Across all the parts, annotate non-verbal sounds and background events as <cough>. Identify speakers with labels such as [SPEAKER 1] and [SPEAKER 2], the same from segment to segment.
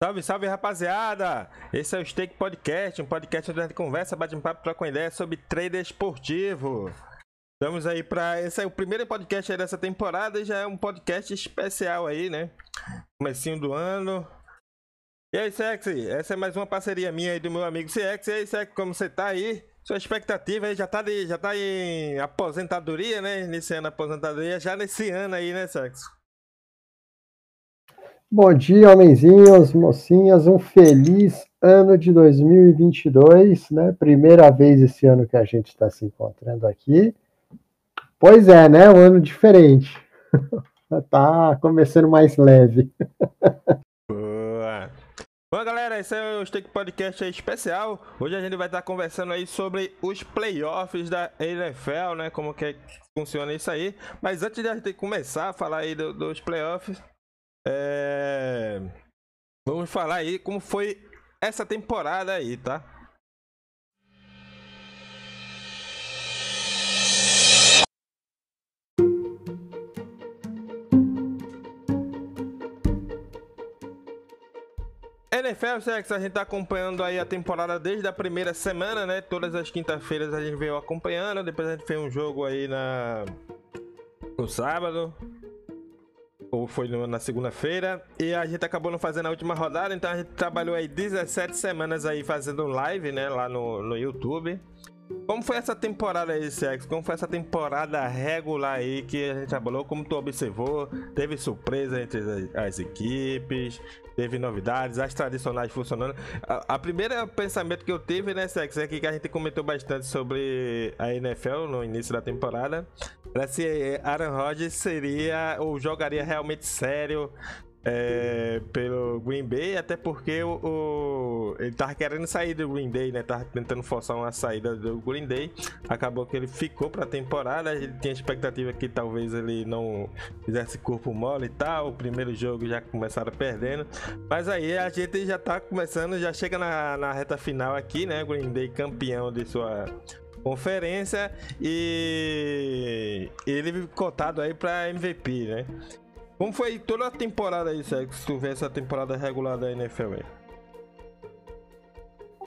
[SPEAKER 1] Salve, salve rapaziada! Esse é o Stake Podcast, um podcast onde a gente conversa, bate um papo, troca uma ideia sobre trader esportivo. Estamos aí para esse é o primeiro podcast dessa temporada e já é um podcast especial aí, né? Comecinho do ano. E aí, Sexy? Essa é mais uma parceria minha aí do meu amigo CX. E aí, Sexy, como você tá aí? Sua expectativa aí já tá, de, já tá em aposentadoria, né? Iniciando a aposentadoria já nesse ano aí, né, Sexy?
[SPEAKER 2] Bom dia, homenzinhos, mocinhas, um feliz ano de 2022, né? Primeira vez esse ano que a gente está se encontrando aqui. Pois é, né? Um ano diferente. <laughs> tá começando mais leve.
[SPEAKER 1] Boa. Bom, galera, esse é o Stake Podcast especial. Hoje a gente vai estar conversando aí sobre os playoffs da NFL, né? Como que funciona isso aí. Mas antes de a gente começar a falar aí do, dos playoffs, é... Vamos falar aí como foi essa temporada aí, tá? NFL Sex, a gente tá acompanhando aí a temporada desde a primeira semana, né? Todas as quintas-feiras a gente veio acompanhando, depois a gente fez um jogo aí na no sábado, ou foi na segunda-feira, e a gente acabou não fazendo a última rodada, então a gente trabalhou aí 17 semanas aí fazendo live, né, lá no, no YouTube. Como foi essa temporada aí, Sex? Como foi essa temporada regular aí que a gente trabalhou? Como tu observou? Teve surpresa entre as, equipes? Teve novidades? As tradicionais funcionando? A, a primeira pensamento que eu tive, né, Sex, é que a gente comentou bastante sobre a NFL no início da temporada. Era se Aaron Rodgers seria ou jogaria realmente sério é, pelo Green Bay, até porque o, o, ele tava querendo sair do Green Bay, né? Tava tentando forçar uma saída do Green Bay. Acabou que ele ficou pra temporada. Ele tinha expectativa que talvez ele não fizesse corpo mole e tal. O primeiro jogo já começaram perdendo. Mas aí a gente já tá começando, já chega na, na reta final aqui, né? Green Bay campeão de sua conferência e ele cotado aí para MVP, né? Como foi toda a temporada aí, Sérgio, se tu vê essa temporada regular da NFL aí?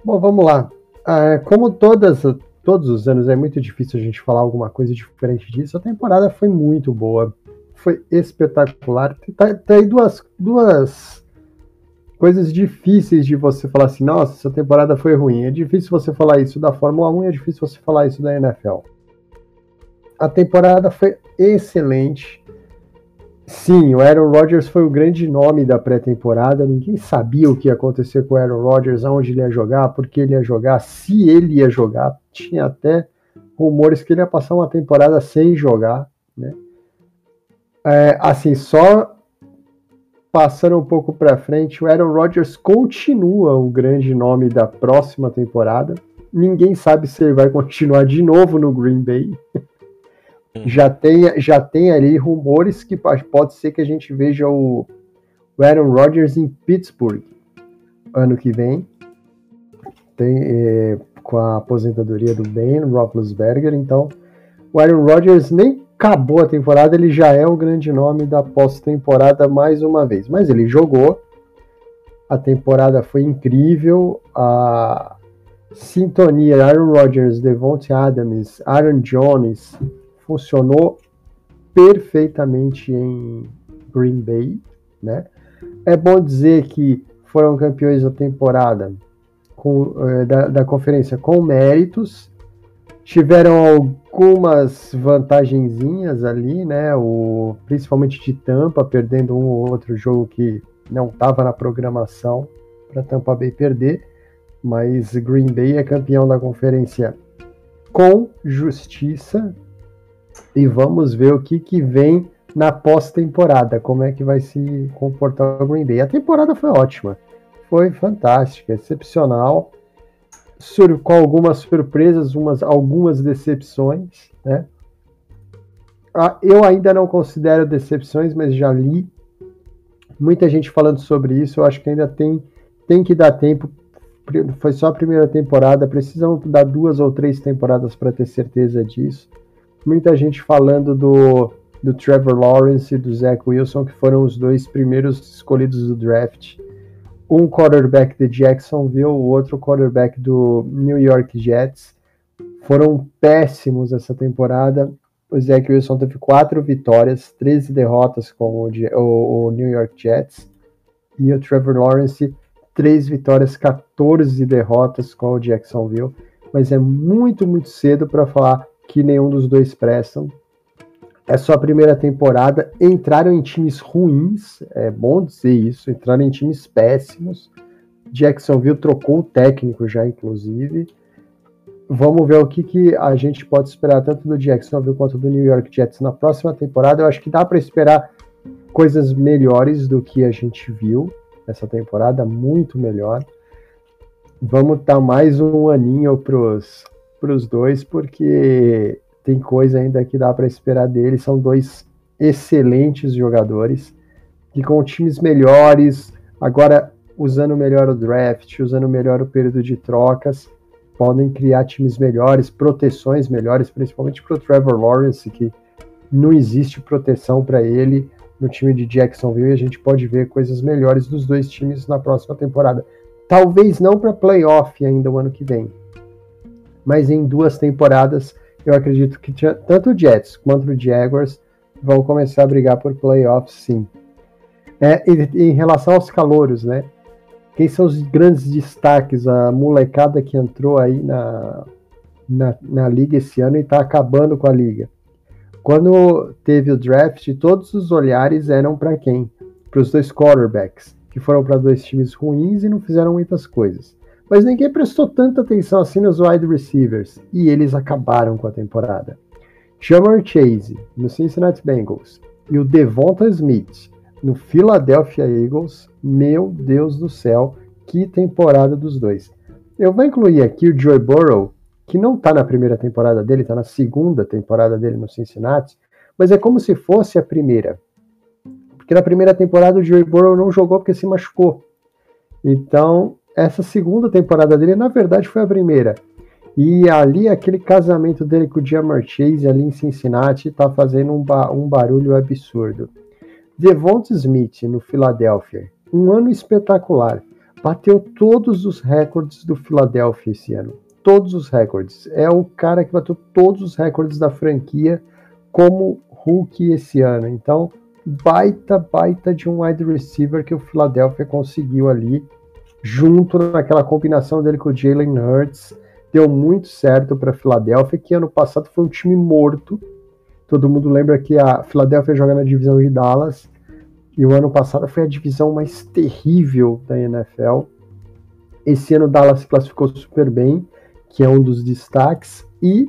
[SPEAKER 2] Bom, vamos lá. É, como todas, todos os anos é muito difícil a gente falar alguma coisa diferente disso, a temporada foi muito boa. Foi espetacular. Tá, tá aí duas, duas coisas difíceis de você falar assim, nossa, essa temporada foi ruim. É difícil você falar isso da Fórmula 1 e é difícil você falar isso da NFL. A temporada foi excelente. Sim, o Aaron Rodgers foi o grande nome da pré-temporada. Ninguém sabia o que ia acontecer com o Aaron Rodgers, aonde ele ia jogar, por que ele ia jogar, se ele ia jogar. Tinha até rumores que ele ia passar uma temporada sem jogar, né? É, assim, só passando um pouco para frente, o Aaron Rodgers continua o grande nome da próxima temporada. Ninguém sabe se ele vai continuar de novo no Green Bay. Já tem, já tem ali rumores que pode ser que a gente veja o, o Aaron Rodgers em Pittsburgh ano que vem. Tem, é, com a aposentadoria do Ben Roethlisberger, então o Aaron Rodgers nem acabou a temporada, ele já é o grande nome da pós-temporada mais uma vez. Mas ele jogou, a temporada foi incrível, a sintonia Aaron Rodgers, Devontae Adams, Aaron Jones, funcionou perfeitamente em Green Bay, né? É bom dizer que foram campeões da temporada com, eh, da, da conferência com méritos, tiveram algumas vantagenzinhas ali, né? O, principalmente de Tampa, perdendo um ou outro jogo que não estava na programação para Tampa Bay perder, mas Green Bay é campeão da conferência com justiça, e vamos ver o que, que vem na pós-temporada, como é que vai se comportar o Green Bay. A temporada foi ótima, foi fantástica, excepcional, sur com algumas surpresas, umas, algumas decepções, né? Ah, eu ainda não considero decepções, mas já li muita gente falando sobre isso. Eu acho que ainda tem, tem que dar tempo. Foi só a primeira temporada, precisam dar duas ou três temporadas para ter certeza disso muita gente falando do, do Trevor Lawrence e do Zach Wilson, que foram os dois primeiros escolhidos do draft. um quarterback de Jacksonville, o outro quarterback do New York Jets. Foram péssimos essa temporada. O Zach Wilson teve quatro vitórias, 13 derrotas com o, o, o New York Jets. E o Trevor Lawrence, três vitórias, 14 derrotas com o Jacksonville. Mas é muito, muito cedo para falar que nenhum dos dois prestam. É sua primeira temporada. Entraram em times ruins, é bom dizer isso. Entraram em times péssimos. Jacksonville trocou o técnico já, inclusive. Vamos ver o que, que a gente pode esperar tanto do Jacksonville quanto do New York Jets na próxima temporada. Eu acho que dá para esperar coisas melhores do que a gente viu essa temporada, muito melhor. Vamos dar mais um aninho pros, pros dois, porque tem coisa ainda que dá para esperar deles. São dois excelentes jogadores que com times melhores, agora usando melhor o draft, usando melhor o período de trocas, podem criar times melhores, proteções melhores, principalmente para o Trevor Lawrence, que não existe proteção para ele no time de Jacksonville e a gente pode ver coisas melhores dos dois times na próxima temporada. Talvez não para playoff ainda o ano que vem, mas em duas temporadas eu acredito que tanto o Jets quanto o Jaguars vão começar a brigar por playoffs, sim. É, em relação aos calouros, né? Quem são os grandes destaques? A molecada que entrou aí na, na, na liga esse ano e está acabando com a liga. Quando teve o draft, todos os olhares eram para quem? Para os dois quarterbacks, que foram para dois times ruins e não fizeram muitas coisas mas ninguém prestou tanta atenção assim nos wide receivers, e eles acabaram com a temporada. Jamar Chase, no Cincinnati Bengals, e o Devonta Smith, no Philadelphia Eagles, meu Deus do céu, que temporada dos dois. Eu vou incluir aqui o Joey Burrow, que não está na primeira temporada dele, está na segunda temporada dele no Cincinnati, mas é como se fosse a primeira. Porque na primeira temporada o Joey Burrow não jogou porque se machucou. Então, essa segunda temporada dele, na verdade, foi a primeira. E ali, aquele casamento dele com o Jamar Chase ali em Cincinnati tá fazendo um, ba um barulho absurdo. Devonta Smith no Philadelphia, um ano espetacular. Bateu todos os recordes do Philadelphia esse ano. Todos os recordes. É o cara que bateu todos os recordes da franquia como Hulk esse ano. Então, baita, baita de um wide receiver que o Philadelphia conseguiu ali junto naquela combinação dele com o Jalen Hurts. Deu muito certo para a Filadélfia, que ano passado foi um time morto. Todo mundo lembra que a Filadélfia joga na divisão de Dallas, e o ano passado foi a divisão mais terrível da NFL. Esse ano Dallas se classificou super bem, que é um dos destaques, e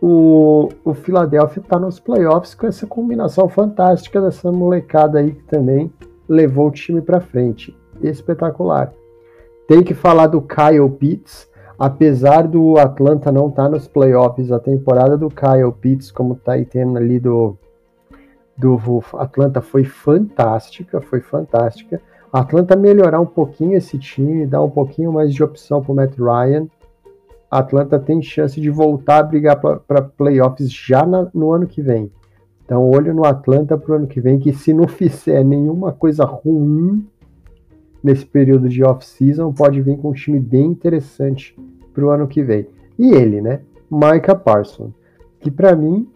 [SPEAKER 2] o, o Philadelphia está nos playoffs com essa combinação fantástica dessa molecada aí que também levou o time para frente. Espetacular. Tem que falar do Kyle Pitts, apesar do Atlanta não estar tá nos playoffs, a temporada do Kyle Pitts, como tá tendo ali do, do Atlanta foi fantástica, foi fantástica. Atlanta melhorar um pouquinho esse time, dar um pouquinho mais de opção para o Matt Ryan. Atlanta tem chance de voltar a brigar para playoffs já na, no ano que vem. Então, olho no Atlanta para o ano que vem, que se não <laughs> fizer nenhuma coisa ruim, nesse período de off-season, pode vir com um time bem interessante para o ano que vem. E ele, né? Micah Parsons, que para mim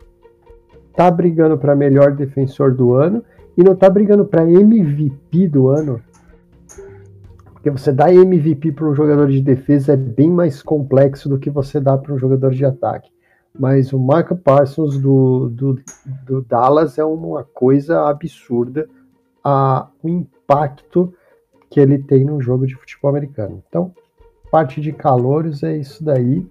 [SPEAKER 2] tá brigando para melhor defensor do ano e não tá brigando para MVP do ano. Porque você dá MVP para um jogador de defesa é bem mais complexo do que você dá para um jogador de ataque. Mas o Micah Parsons do, do, do Dallas é uma coisa absurda. A, o impacto que ele tem no jogo de futebol americano. Então, parte de calouros é isso daí.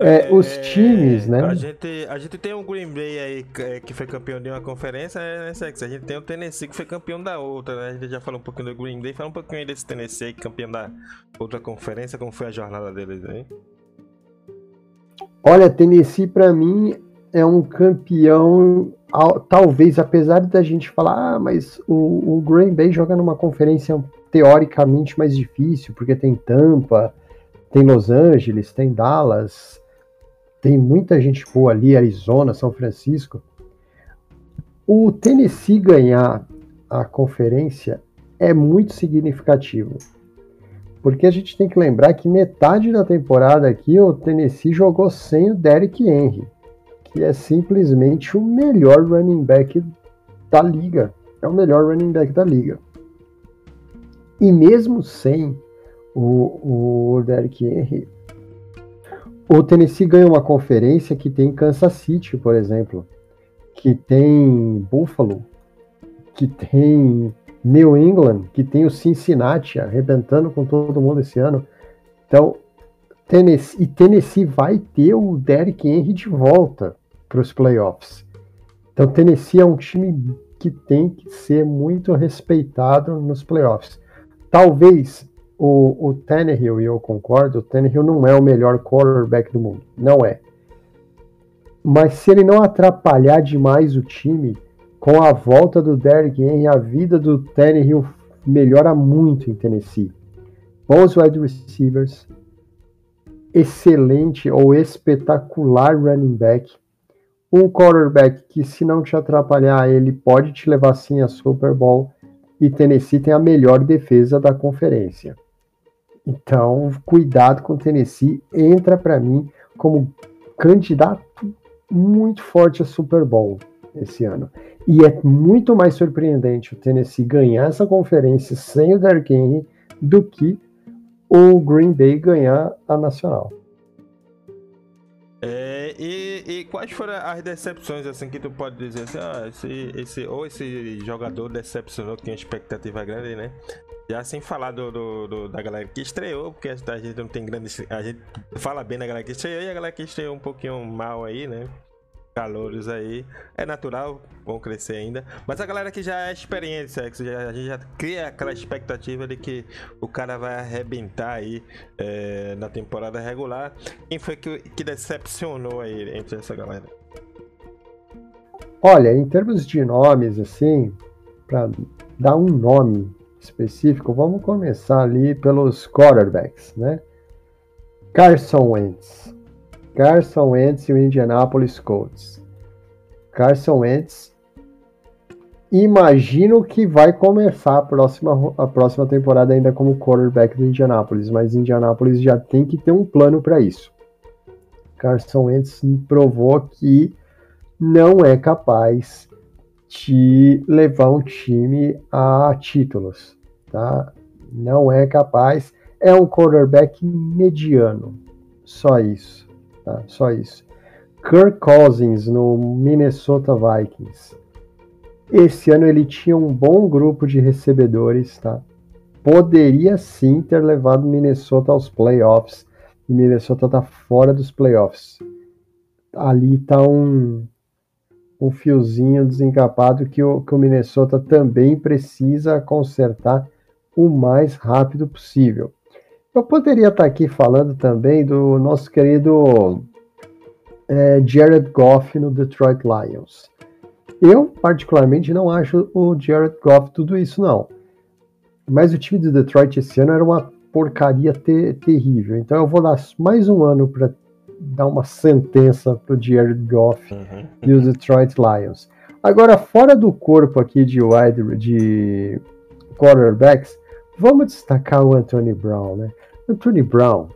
[SPEAKER 2] É, é, os times, né?
[SPEAKER 1] A gente, a gente tem o Green Bay aí é, que foi campeão de uma conferência, né, Sex? A gente tem o Tennessee que foi campeão da outra, né? A gente já falou um pouquinho do Green Bay, fala um pouquinho desse Tennessee aí, campeão da outra conferência, como foi a jornada deles aí.
[SPEAKER 2] Olha, Tennessee para mim é um campeão, talvez, apesar da gente falar, ah, mas o, o Green Bay joga numa conferência teoricamente mais difícil, porque tem Tampa, tem Los Angeles, tem Dallas, tem muita gente boa ali, Arizona, São Francisco. O Tennessee ganhar a conferência é muito significativo. Porque a gente tem que lembrar que metade da temporada aqui o Tennessee jogou sem o Derrick Henry, que é simplesmente o melhor running back da liga. É o melhor running back da liga. E mesmo sem o, o Derrick Henry, o Tennessee ganha uma conferência que tem Kansas City, por exemplo, que tem Buffalo, que tem New England, que tem o Cincinnati arrebentando com todo mundo esse ano. Então, Tennessee, e Tennessee vai ter o Derrick Henry de volta para os playoffs. Então, Tennessee é um time que tem que ser muito respeitado nos playoffs. Talvez o, o Tannehill, e eu concordo, o Tannehill não é o melhor quarterback do mundo. Não é. Mas se ele não atrapalhar demais o time, com a volta do Derrick Henry, a vida do Tannehill melhora muito em Tennessee. Bons wide receivers, excelente ou espetacular running back, um quarterback que se não te atrapalhar, ele pode te levar sim a Super Bowl e Tennessee tem a melhor defesa da conferência. Então, cuidado com Tennessee, entra para mim como candidato muito forte a Super Bowl esse ano. E é muito mais surpreendente o Tennessee ganhar essa conferência sem o Derrick Henry do que o Green Bay ganhar a nacional.
[SPEAKER 1] É, e, e, quais foram as decepções assim que tu pode dizer assim, ah, esse, esse, ou esse jogador decepcionou, tinha expectativa grande, né? Já sem falar do, do, do, da galera que estreou, porque a gente não tem grande. A gente fala bem da galera que estreou e a galera que estreou um pouquinho mal aí, né? Calores aí. É natural, vão crescer ainda. Mas a galera que já é experiente, a gente já cria aquela expectativa de que o cara vai arrebentar aí é, na temporada regular. Quem foi que, que decepcionou aí entre essa galera?
[SPEAKER 2] Olha, em termos de nomes, assim, para dar um nome específico, vamos começar ali pelos quarterbacks, né? Carson Wentz. Carson Wentz e o Indianapolis Colts. Carson Wentz, imagino que vai começar a próxima, a próxima temporada ainda como quarterback do Indianapolis, mas Indianapolis já tem que ter um plano para isso. Carson Wentz provou que não é capaz de levar um time a títulos, tá? Não é capaz. É um quarterback mediano, só isso. Tá? Só isso. Kirk Cousins no Minnesota Vikings. Esse ano ele tinha um bom grupo de recebedores, tá? Poderia sim ter levado Minnesota aos playoffs. E Minnesota tá fora dos playoffs. Ali tá um, um fiozinho desencapado que o, que o Minnesota também precisa consertar o mais rápido possível. Eu poderia estar aqui falando também do nosso querido é, Jared Goff no Detroit Lions. Eu, particularmente, não acho o Jared Goff tudo isso, não. Mas o time do Detroit esse ano era uma porcaria ter, terrível. Então eu vou dar mais um ano para dar uma sentença pro Jared Goff uhum. e os Detroit Lions. Agora, fora do corpo aqui de wide de quarterbacks, Vamos destacar o Anthony Brown, né? Anthony Brown,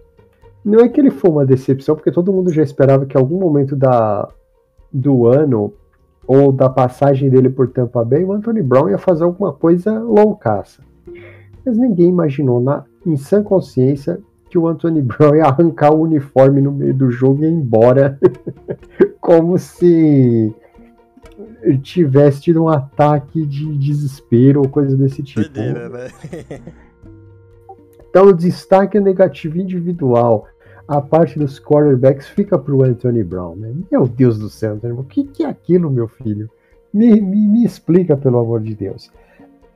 [SPEAKER 2] não é que ele foi uma decepção, porque todo mundo já esperava que em algum momento da, do ano ou da passagem dele por Tampa Bay, o Anthony Brown ia fazer alguma coisa loucaça. Mas ninguém imaginou, na, em sã consciência, que o Anthony Brown ia arrancar o uniforme no meio do jogo e ir embora. <laughs> Como se tivesse tido um ataque de desespero ou coisa desse tipo. Doideira, né? então, o destaque negativo individual, a parte dos quarterbacks fica para o Anthony Brown. Né? Meu Deus do céu, Anthony Brown, o que, que é aquilo, meu filho? Me, me, me, explica, pelo amor de Deus.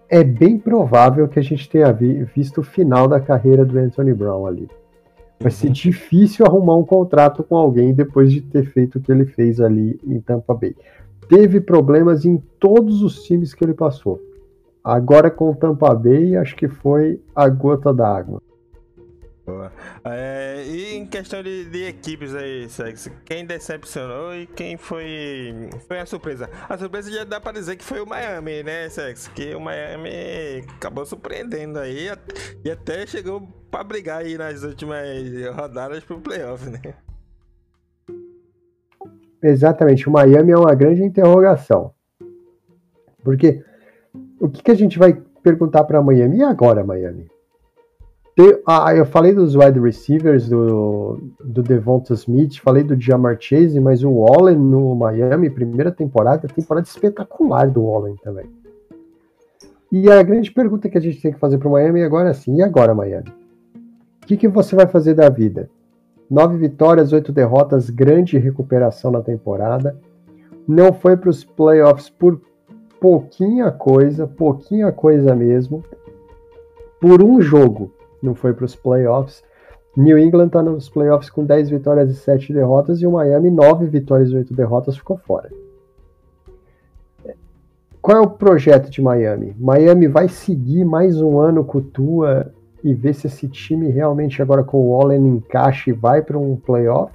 [SPEAKER 2] É bem provável que a gente tenha vi, visto o final da carreira do Anthony Brown ali. Vai ser uhum. difícil arrumar um contrato com alguém depois de ter feito o que ele fez ali em Tampa Bay teve problemas em todos os times que ele passou. Agora com o Tampa Bay, acho que foi a gota d'água.
[SPEAKER 1] É, e em questão de, de, equipes aí, Sex, quem decepcionou e quem foi, foi a surpresa? A surpresa já dá pra dizer que foi o Miami, né, Sex? Que o Miami acabou surpreendendo aí e até chegou pra brigar aí nas últimas rodadas pro playoff, né?
[SPEAKER 2] Exatamente, o Miami é uma grande interrogação. Porque o que, que a gente vai perguntar para Miami? E agora, Miami? ah, eu falei dos wide receivers, do, do Devonta Smith, falei do Jamar Chase, mas o Wallen no Miami, primeira temporada, temporada espetacular do Wallen também. E a grande pergunta que a gente tem que fazer para o Miami agora é assim: e agora, Miami? O que, que você vai fazer da vida? Nove vitórias, oito derrotas, grande recuperação na temporada. Não foi para os playoffs por pouquinha coisa, pouquinha coisa mesmo. Por um jogo não foi para os playoffs. New England está nos playoffs com 10 vitórias e 7 derrotas e o Miami 9 vitórias e 8 derrotas ficou fora. Qual é o projeto de Miami? Miami vai seguir mais um ano com o Tua e ver se esse time realmente agora com o Allen encaixa e vai para um playoff?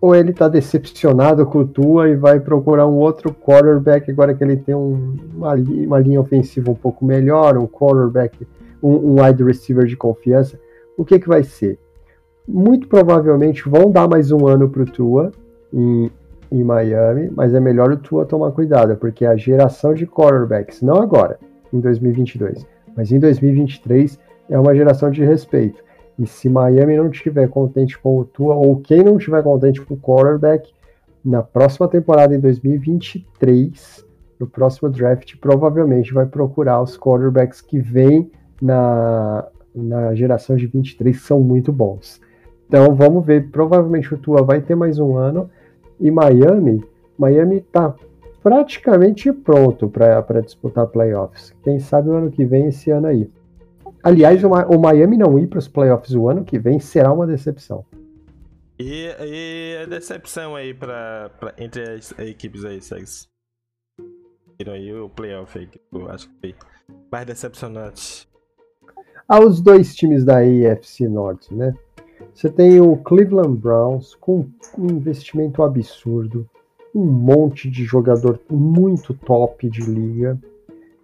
[SPEAKER 2] Ou ele está decepcionado com o Tua e vai procurar um outro quarterback agora que ele tem um, uma, uma linha ofensiva um pouco melhor, um quarterback um, um wide receiver de confiança, o que, que vai ser? Muito provavelmente vão dar mais um ano para o Tua em, em Miami, mas é melhor o Tua tomar cuidado, porque a geração de quarterbacks, não agora, em 2022, mas em 2023, é uma geração de respeito. E se Miami não estiver contente com o Tua, ou quem não estiver contente com o quarterback, na próxima temporada, em 2023, no próximo draft, provavelmente vai procurar os quarterbacks que vêm na, na geração de 23 são muito bons. Então vamos ver, provavelmente o Tua vai ter mais um ano e Miami, Miami está praticamente pronto para disputar playoffs. Quem sabe o ano que vem, esse ano aí. Aliás, o, Miami não ir para os playoffs o ano que vem será uma decepção.
[SPEAKER 1] E, e a decepção aí pra, pra entre as equipes aí, Segs? aí o playoff aí, que eu acho que foi mais decepcionante
[SPEAKER 2] aos dois times da AFC Norte, né? Você tem o Cleveland Browns com um investimento absurdo, um monte de jogador muito top de liga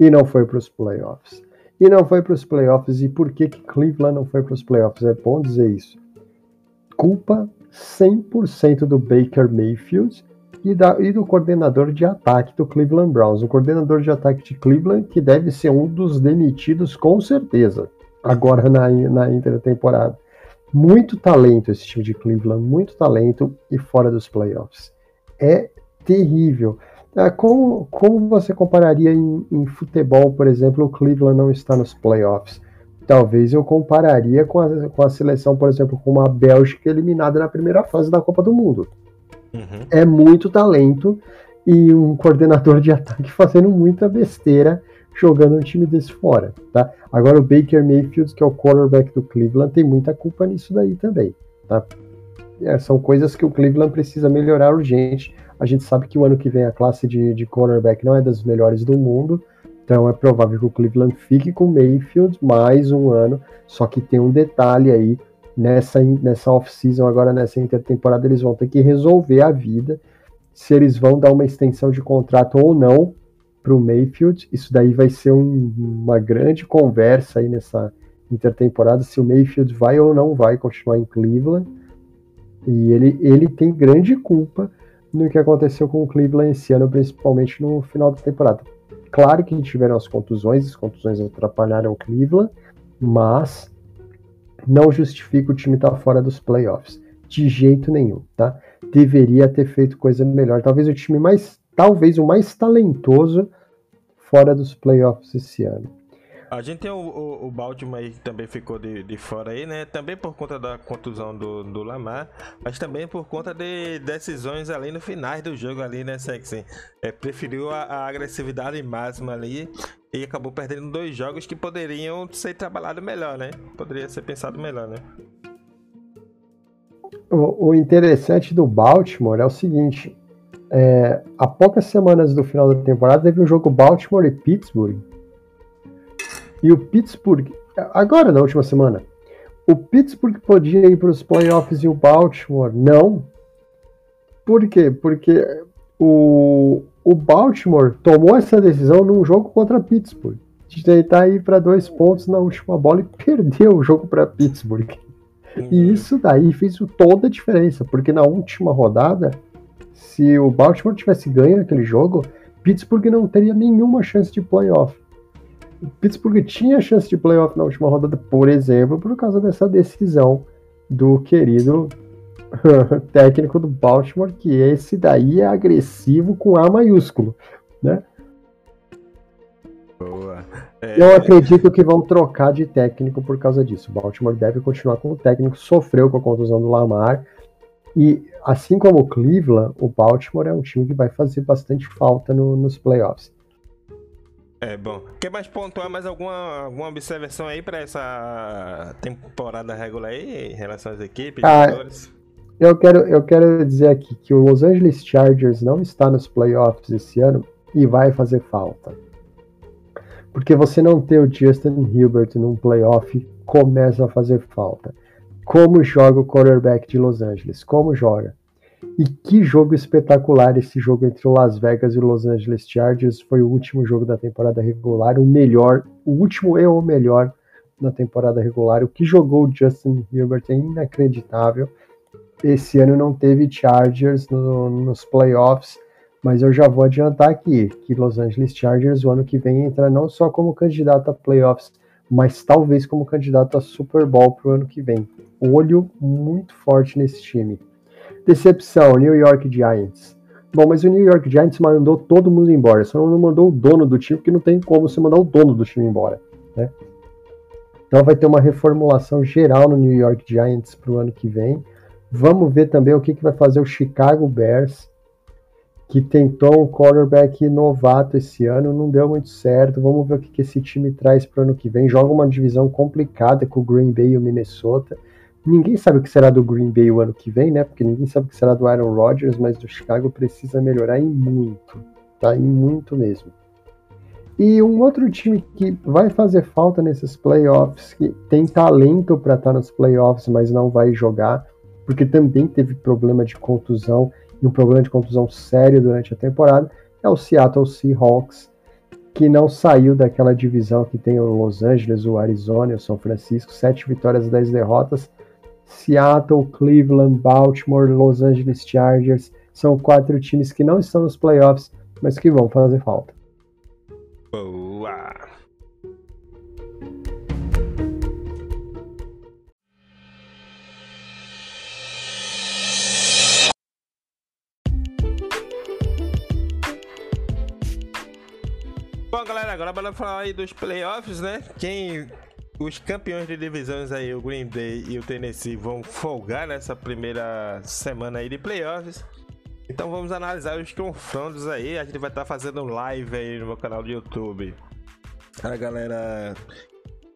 [SPEAKER 2] e não foi para os playoffs. E não foi para os playoffs. E por que, que Cleveland não foi para os playoffs? É bom dizer isso. Culpa 100% do Baker Mayfield e, da, e, do coordenador de ataque do Cleveland Browns. O coordenador de ataque de Cleveland, que deve ser um dos demitidos com certeza agora na, na intertemporada. Muito talento esse time de Cleveland, muito talento e fora dos playoffs. É terrível. É, como, como você compararia em, em, futebol, por exemplo, o Cleveland não está nos playoffs? Talvez eu compararia com a, com a seleção, por exemplo, com uma Bélgica eliminada na primeira fase da Copa do Mundo. Uhum. É muito talento e um coordenador de <laughs> ataque fazendo muita besteira jogando um time desse fora, tá? Agora o Baker Mayfield, que é o quarterback do Cleveland, tem muita culpa nisso daí também, tá? É, são coisas que o Cleveland precisa melhorar urgente. A gente sabe que o ano que vem a classe de, de quarterback não é das melhores do mundo, então é provável que o Cleveland fique com o Mayfield mais um ano, só que tem um detalhe aí, nessa, nessa off-season, agora nessa intertemporada, eles vão ter que resolver a vida, se eles vão dar uma extensão de contrato ou não para o Mayfield. Isso daí vai ser um, uma grande conversa aí nessa intertemporada se o Mayfield vai ou não vai continuar em Cleveland. E ele, ele tem grande culpa no que aconteceu com o Cleveland esse ano, principalmente no final da temporada. Claro que tiveram as contusões, as contusões atrapalharam o Cleveland, mas não justifica o time estar tá fora dos playoffs. De jeito nenhum, tá? Deveria ter feito coisa melhor. Talvez o time mais talvez o mais talentoso fora dos playoffs esse ano.
[SPEAKER 1] A gente tem o, o, o Baltimore aí que também ficou de, de fora aí, né? Também por conta da contusão do, do Lamar, mas também por conta de decisões ali no final do jogo ali, né, Sexy? É, preferiu a, a, agressividade máxima ali e acabou perdendo dois jogos que poderiam ser trabalhados melhor, né? Poderia ser pensado melhor, né?
[SPEAKER 2] O, o interessante do Baltimore é o seguinte, é, há poucas semanas do final da temporada teve um jogo Baltimore e Pittsburgh. E o Pittsburgh, agora na última semana, o Pittsburgh podia ir para os playoffs e o Baltimore não. Por quê? Porque o, o Baltimore tomou essa decisão num jogo contra Pittsburgh de tentar ir para dois pontos na última bola e perdeu o jogo para Pittsburgh. E isso daí fez toda a diferença, porque na última rodada, se o Baltimore tivesse ganho aquele jogo, Pittsburgh não teria nenhuma chance de playoff. Pittsburgh tinha chance de playoff na última rodada, por exemplo, por causa dessa decisão do querido <laughs> técnico do Baltimore, que esse daí é agressivo com A maiúsculo, né? Boa. É... Eu acredito que vão trocar de técnico por causa disso. O Baltimore deve continuar com o técnico, sofreu com a contusão do Lamar. E assim como o Cleveland, o Baltimore é um time que vai fazer bastante falta no, nos playoffs.
[SPEAKER 1] É bom. Quer mais pontuar mais alguma, alguma observação aí para essa temporada regular aí em relação às equipes?
[SPEAKER 2] Ah, eu quero, eu quero dizer aqui que o Los Angeles Chargers não está nos playoffs esse ano e vai fazer falta. Porque você não ter o Justin Hilbert num playoff começa a fazer falta. Como joga o quarterback de Los Angeles? Como joga? E que jogo espetacular esse jogo entre o Las Vegas e o Los Angeles Chargers. Foi o último jogo da temporada regular, o melhor, o último e o melhor na temporada regular. O que jogou o Justin Hilbert é inacreditável. Esse ano não teve Chargers no, nos playoffs mas eu já vou adiantar aqui que Los Angeles Chargers o ano que vem entra não só como candidato a playoffs, mas talvez como candidato a Super Bowl para o ano que vem. Olho muito forte nesse time. Decepção, New York Giants. Bom, mas o New York Giants mandou todo mundo embora, só não mandou o dono do time, porque não tem como você mandar o dono do time embora, né? Então vai ter uma reformulação geral no New York Giants para o ano que vem. Vamos ver também o que, que vai fazer o Chicago Bears que tentou um quarterback novato esse ano, não deu muito certo. Vamos ver o que, que esse time traz para o ano que vem. Joga uma divisão complicada com o Green Bay e o Minnesota. Ninguém sabe o que será do Green Bay o ano que vem, né? Porque ninguém sabe o que será do Aaron Rodgers, mas do Chicago precisa melhorar em muito, tá? Em muito mesmo. E um outro time que vai fazer falta nesses playoffs, que tem talento para estar tá nos playoffs, mas não vai jogar, porque também teve problema de contusão e um problema de contusão sério durante a temporada, é o Seattle Seahawks, que não saiu daquela divisão que tem o Los Angeles, o Arizona e o São Francisco, sete vitórias, dez derrotas. Seattle, Cleveland, Baltimore, Los Angeles Chargers são quatro times que não estão nos playoffs, mas que vão fazer falta.
[SPEAKER 1] Boa! Bom, galera, agora bora falar aí dos playoffs, né? Quem os campeões de divisões aí, o Green Bay e o Tennessee, vão folgar nessa primeira semana aí de playoffs. Então vamos analisar os confrontos aí. A gente vai estar tá fazendo live aí no meu canal do YouTube. A galera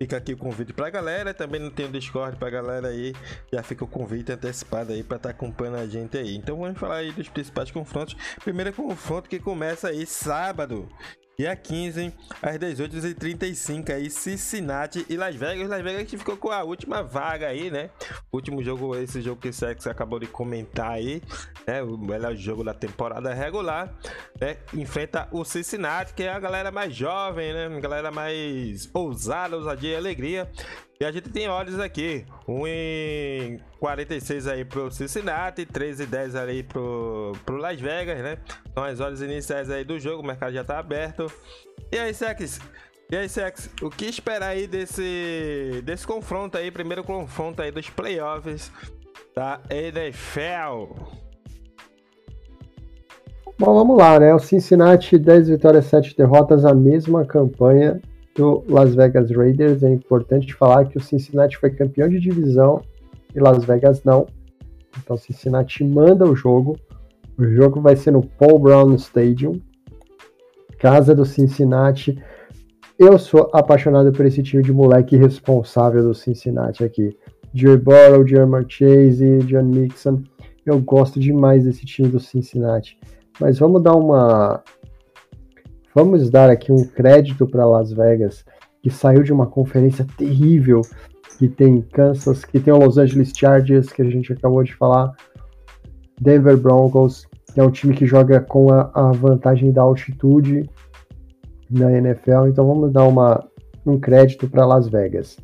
[SPEAKER 1] fica aqui o convite pra galera. Também não tem o Discord pra galera aí. Já fica o convite antecipado aí pra estar tá acompanhando a gente aí. Então vamos falar aí dos principais confrontos. Primeiro confronto que começa aí sábado, Dia 15, às 18h35 aí, Cincinnati e Las Vegas. Las Vegas que ficou com a última vaga aí, né? Último jogo, esse jogo que Sex acabou de comentar aí, né? O melhor jogo da temporada regular, né? Enfrenta o Cincinnati, que é a galera mais jovem, né? A galera mais ousada, ousadia e alegria. E a gente tem olhos aqui, 1 em 46 aí pro Cincinnati, 13 e 10 aí pro, pro Las Vegas, né? São as horas iniciais aí do jogo, o mercado já tá aberto. E aí, Sex? E aí, Sex, o que esperar aí desse, desse confronto aí, primeiro confronto aí dos playoffs da NFL?
[SPEAKER 2] Bom, vamos lá, né? O Cincinnati, 10 vitórias, 7 derrotas, a mesma campanha do Las Vegas Raiders. É importante falar que o Cincinnati foi campeão de divisão e Las Vegas não. Então Cincinnati manda o jogo. O jogo vai ser no Paul Brown Stadium, casa do Cincinnati. Eu sou apaixonado por esse time de moleque responsável do Cincinnati aqui. Joey Burrow, Jeremy Chase, John Nixon. Eu gosto demais desse time do Cincinnati. Mas vamos dar uma Vamos dar aqui um crédito para Las Vegas, que saiu de uma conferência terrível que tem Kansas, que tem o Los Angeles Chargers, que a gente acabou de falar, Denver Broncos, que é um time que joga com a, a vantagem da altitude na NFL, então vamos dar uma, um crédito para Las Vegas.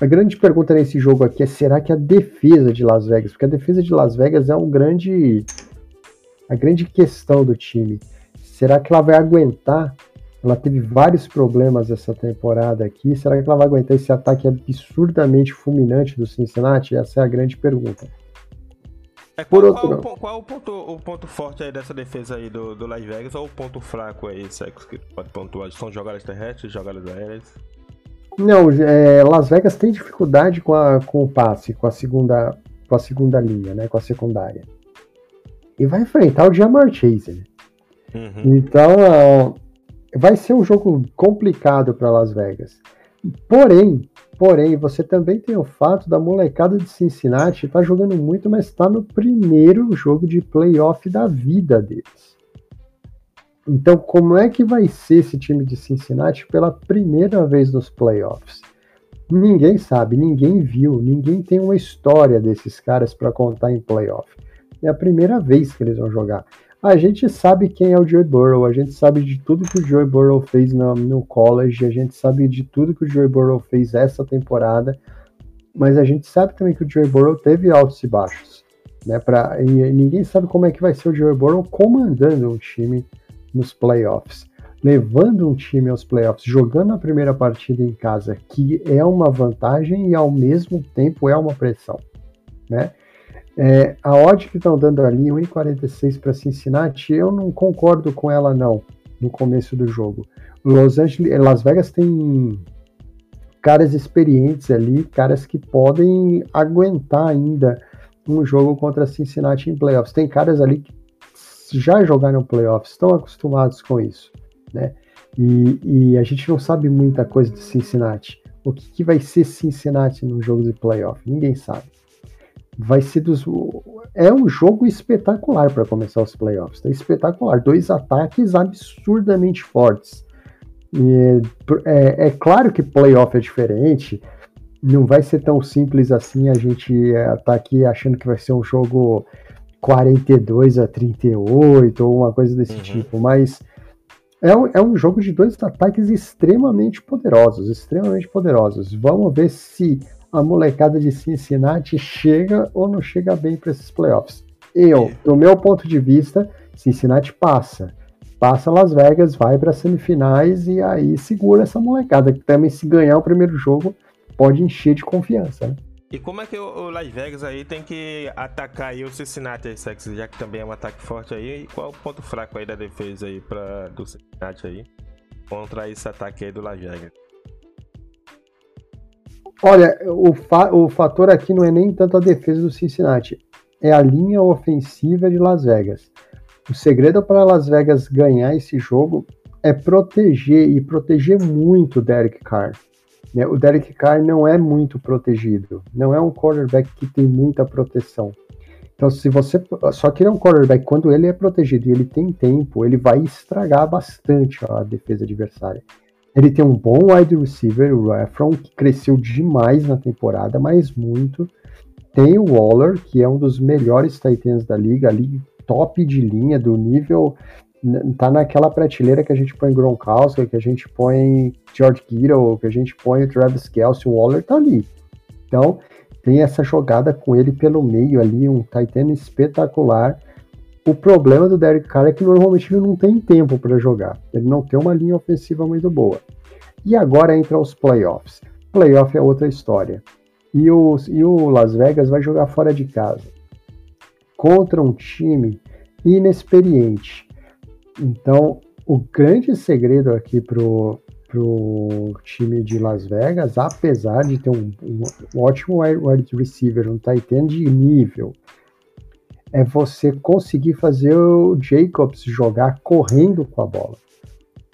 [SPEAKER 2] A grande pergunta nesse jogo aqui é: será que a defesa de Las Vegas, porque a defesa de Las Vegas é um grande, a grande questão do time, será que ela vai aguentar ela teve vários problemas essa temporada aqui. Será que ela vai aguentar esse ataque absurdamente fulminante do Cincinnati? Essa é a grande pergunta.
[SPEAKER 1] É, qual, Por outro... qual, qual é o, ponto, o ponto forte aí dessa defesa aí do, do Las Vegas ou o ponto fraco aí, Sex, que pode pontuar? São jogadas terrestres, jogadas aéreas?
[SPEAKER 2] Não, é, Las Vegas tem dificuldade com, a, com o passe, com a segunda, com a segunda linha, né, com a secundária. E vai enfrentar o Jamar Chase. Uhum. Então, vai ser um jogo complicado para Las Vegas. Porém, porém, você também tem o fato da molecada de Cincinnati tá jogando muito, mas está no primeiro jogo de playoff da vida deles. Então, como é que vai ser esse time de Cincinnati pela primeira vez nos playoffs? Ninguém sabe, ninguém viu, ninguém tem uma história desses caras para contar em playoff. É a primeira vez que eles vão jogar. A gente sabe quem é o Joe Burrow, a gente sabe de tudo que o Joe Burrow fez no, no college, a gente sabe de tudo que o Joe Burrow fez essa temporada, mas a gente sabe também que o Joe Burrow teve altos e baixos. Né, pra, e ninguém sabe como é que vai ser o Joe Burrow comandando um time nos playoffs, levando um time aos playoffs, jogando a primeira partida em casa, que é uma vantagem e ao mesmo tempo é uma pressão. Né? É, a odd que estão dando ali, 1,46 para Cincinnati, eu não concordo com ela não, no começo do jogo. Los Angeles, Las Vegas tem caras experientes ali, caras que podem aguentar ainda um jogo contra Cincinnati em playoffs. Tem caras ali que já jogaram playoffs, estão acostumados com isso, né? E, e, a gente não sabe muita coisa de Cincinnati. O que, que vai ser Cincinnati num jogo de playoff? Ninguém sabe vai ser dos. É um jogo espetacular para começar os playoffs. Tá espetacular. Dois ataques absurdamente fortes. E, é, é, claro que playoff é diferente. Não vai ser tão simples assim a gente é, tá aqui achando que vai ser um jogo 42 a 38 ou uma coisa desse uhum. tipo, mas é um, é um jogo de dois ataques extremamente poderosos, extremamente poderosos. Vamos ver se a molecada de Cincinnati chega ou não chega bem para esses playoffs. Eu, do meu ponto de vista, Cincinnati passa. Passa Las Vegas, vai para semifinais e aí segura essa molecada, que também se ganhar o primeiro jogo pode encher de confiança. Né?
[SPEAKER 1] E como é que o, Las Vegas aí tem que atacar aí o Cincinnati aí, Sex, já que também é um ataque forte aí, e qual é o ponto fraco aí da defesa aí para do Cincinnati aí contra esse ataque aí do Las Vegas?
[SPEAKER 2] Olha, o, fa o fator aqui não é nem tanto a defesa do Cincinnati, é a linha ofensiva de Las Vegas. O segredo para Las Vegas ganhar esse jogo é proteger e proteger muito o Derek Carr. Né? O Derek Carr não é muito protegido, não é um quarterback que tem muita proteção. Então, se você. Só que ele é um quarterback, quando ele é protegido e ele tem tempo, ele vai estragar bastante a defesa adversária. Ele tem um bom wide receiver, o Efron, que cresceu demais na temporada, mas muito. Tem o Waller, que é um dos melhores Titans da liga, ali top de linha, do nível. Tá naquela prateleira que a gente põe Gronkowski, que a gente põe George Kittle, que a gente põe o Travis Kelce, o Waller tá ali. Então, tem essa jogada com ele pelo meio ali, um Titan espetacular. O problema do Derek Carr é que normalmente ele não tem tempo para jogar. Ele não tem uma linha ofensiva muito boa. E agora entra os playoffs. Playoff é outra história. E o, e o Las Vegas vai jogar fora de casa contra um time inexperiente. Então, o grande segredo aqui pro, pro time de Las Vegas, apesar de ter um, um ótimo wide receiver, um tight end de nível, é você conseguir fazer o Jacobs jogar correndo com a bola.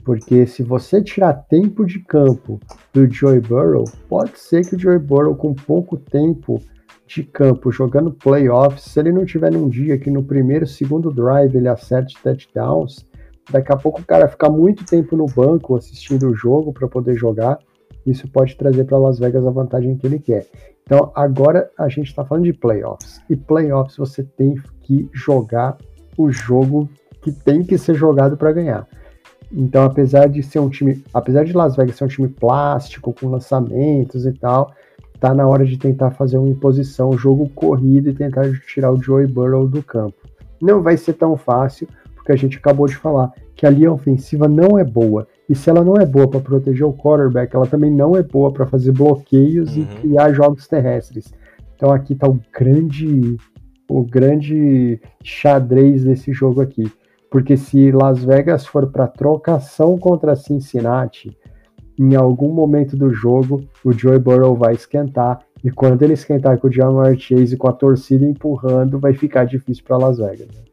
[SPEAKER 2] Porque se você tirar tempo de campo do Joey Burrow, pode ser que o Joey Burrow, com pouco tempo de campo, jogando playoffs, se ele não tiver num dia que no primeiro, segundo drive ele acerte touchdowns, daqui a pouco o cara fica muito tempo no banco assistindo o jogo para poder jogar. isso pode trazer para Las Vegas a vantagem que ele quer. Então agora a gente está falando de playoffs e playoffs você tem que jogar o jogo que tem que ser jogado para ganhar. Então, apesar de ser um time, apesar de Las Vegas ser um time plástico com lançamentos e tal, tá na hora de tentar fazer uma imposição, jogo corrido e tentar tirar o Joey Burrow do campo. Não vai ser tão fácil, porque a gente acabou de falar que a linha ofensiva não é boa. E se ela não é boa para proteger o quarterback, ela também não é boa para fazer bloqueios uhum. e criar jogos terrestres. Então aqui está o grande o grande xadrez desse jogo aqui. Porque se Las Vegas for para trocação contra Cincinnati, em algum momento do jogo, o Joey Burrow vai esquentar. E quando ele esquentar com o Jamar Chase com a torcida empurrando, vai ficar difícil para Las Vegas.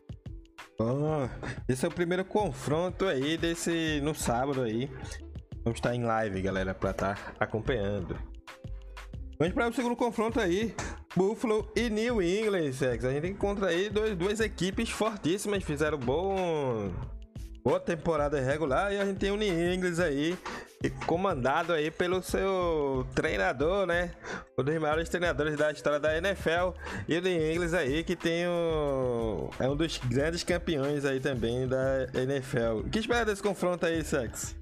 [SPEAKER 1] Esse é o primeiro confronto aí desse no sábado aí. Vamos estar em live, galera, para estar tá acompanhando. Vamos para o segundo confronto aí. Buffalo e New England, Sex. A gente encontra aí dois, duas equipes fortíssimas, fizeram bom boa temporada regular e a gente tem o New England aí comandado aí pelo seu treinador, né? Um dos maiores treinadores da história da NFL e o New England aí que tem o é um dos grandes campeões aí também da NFL. O que espera desse confronto aí, Sex?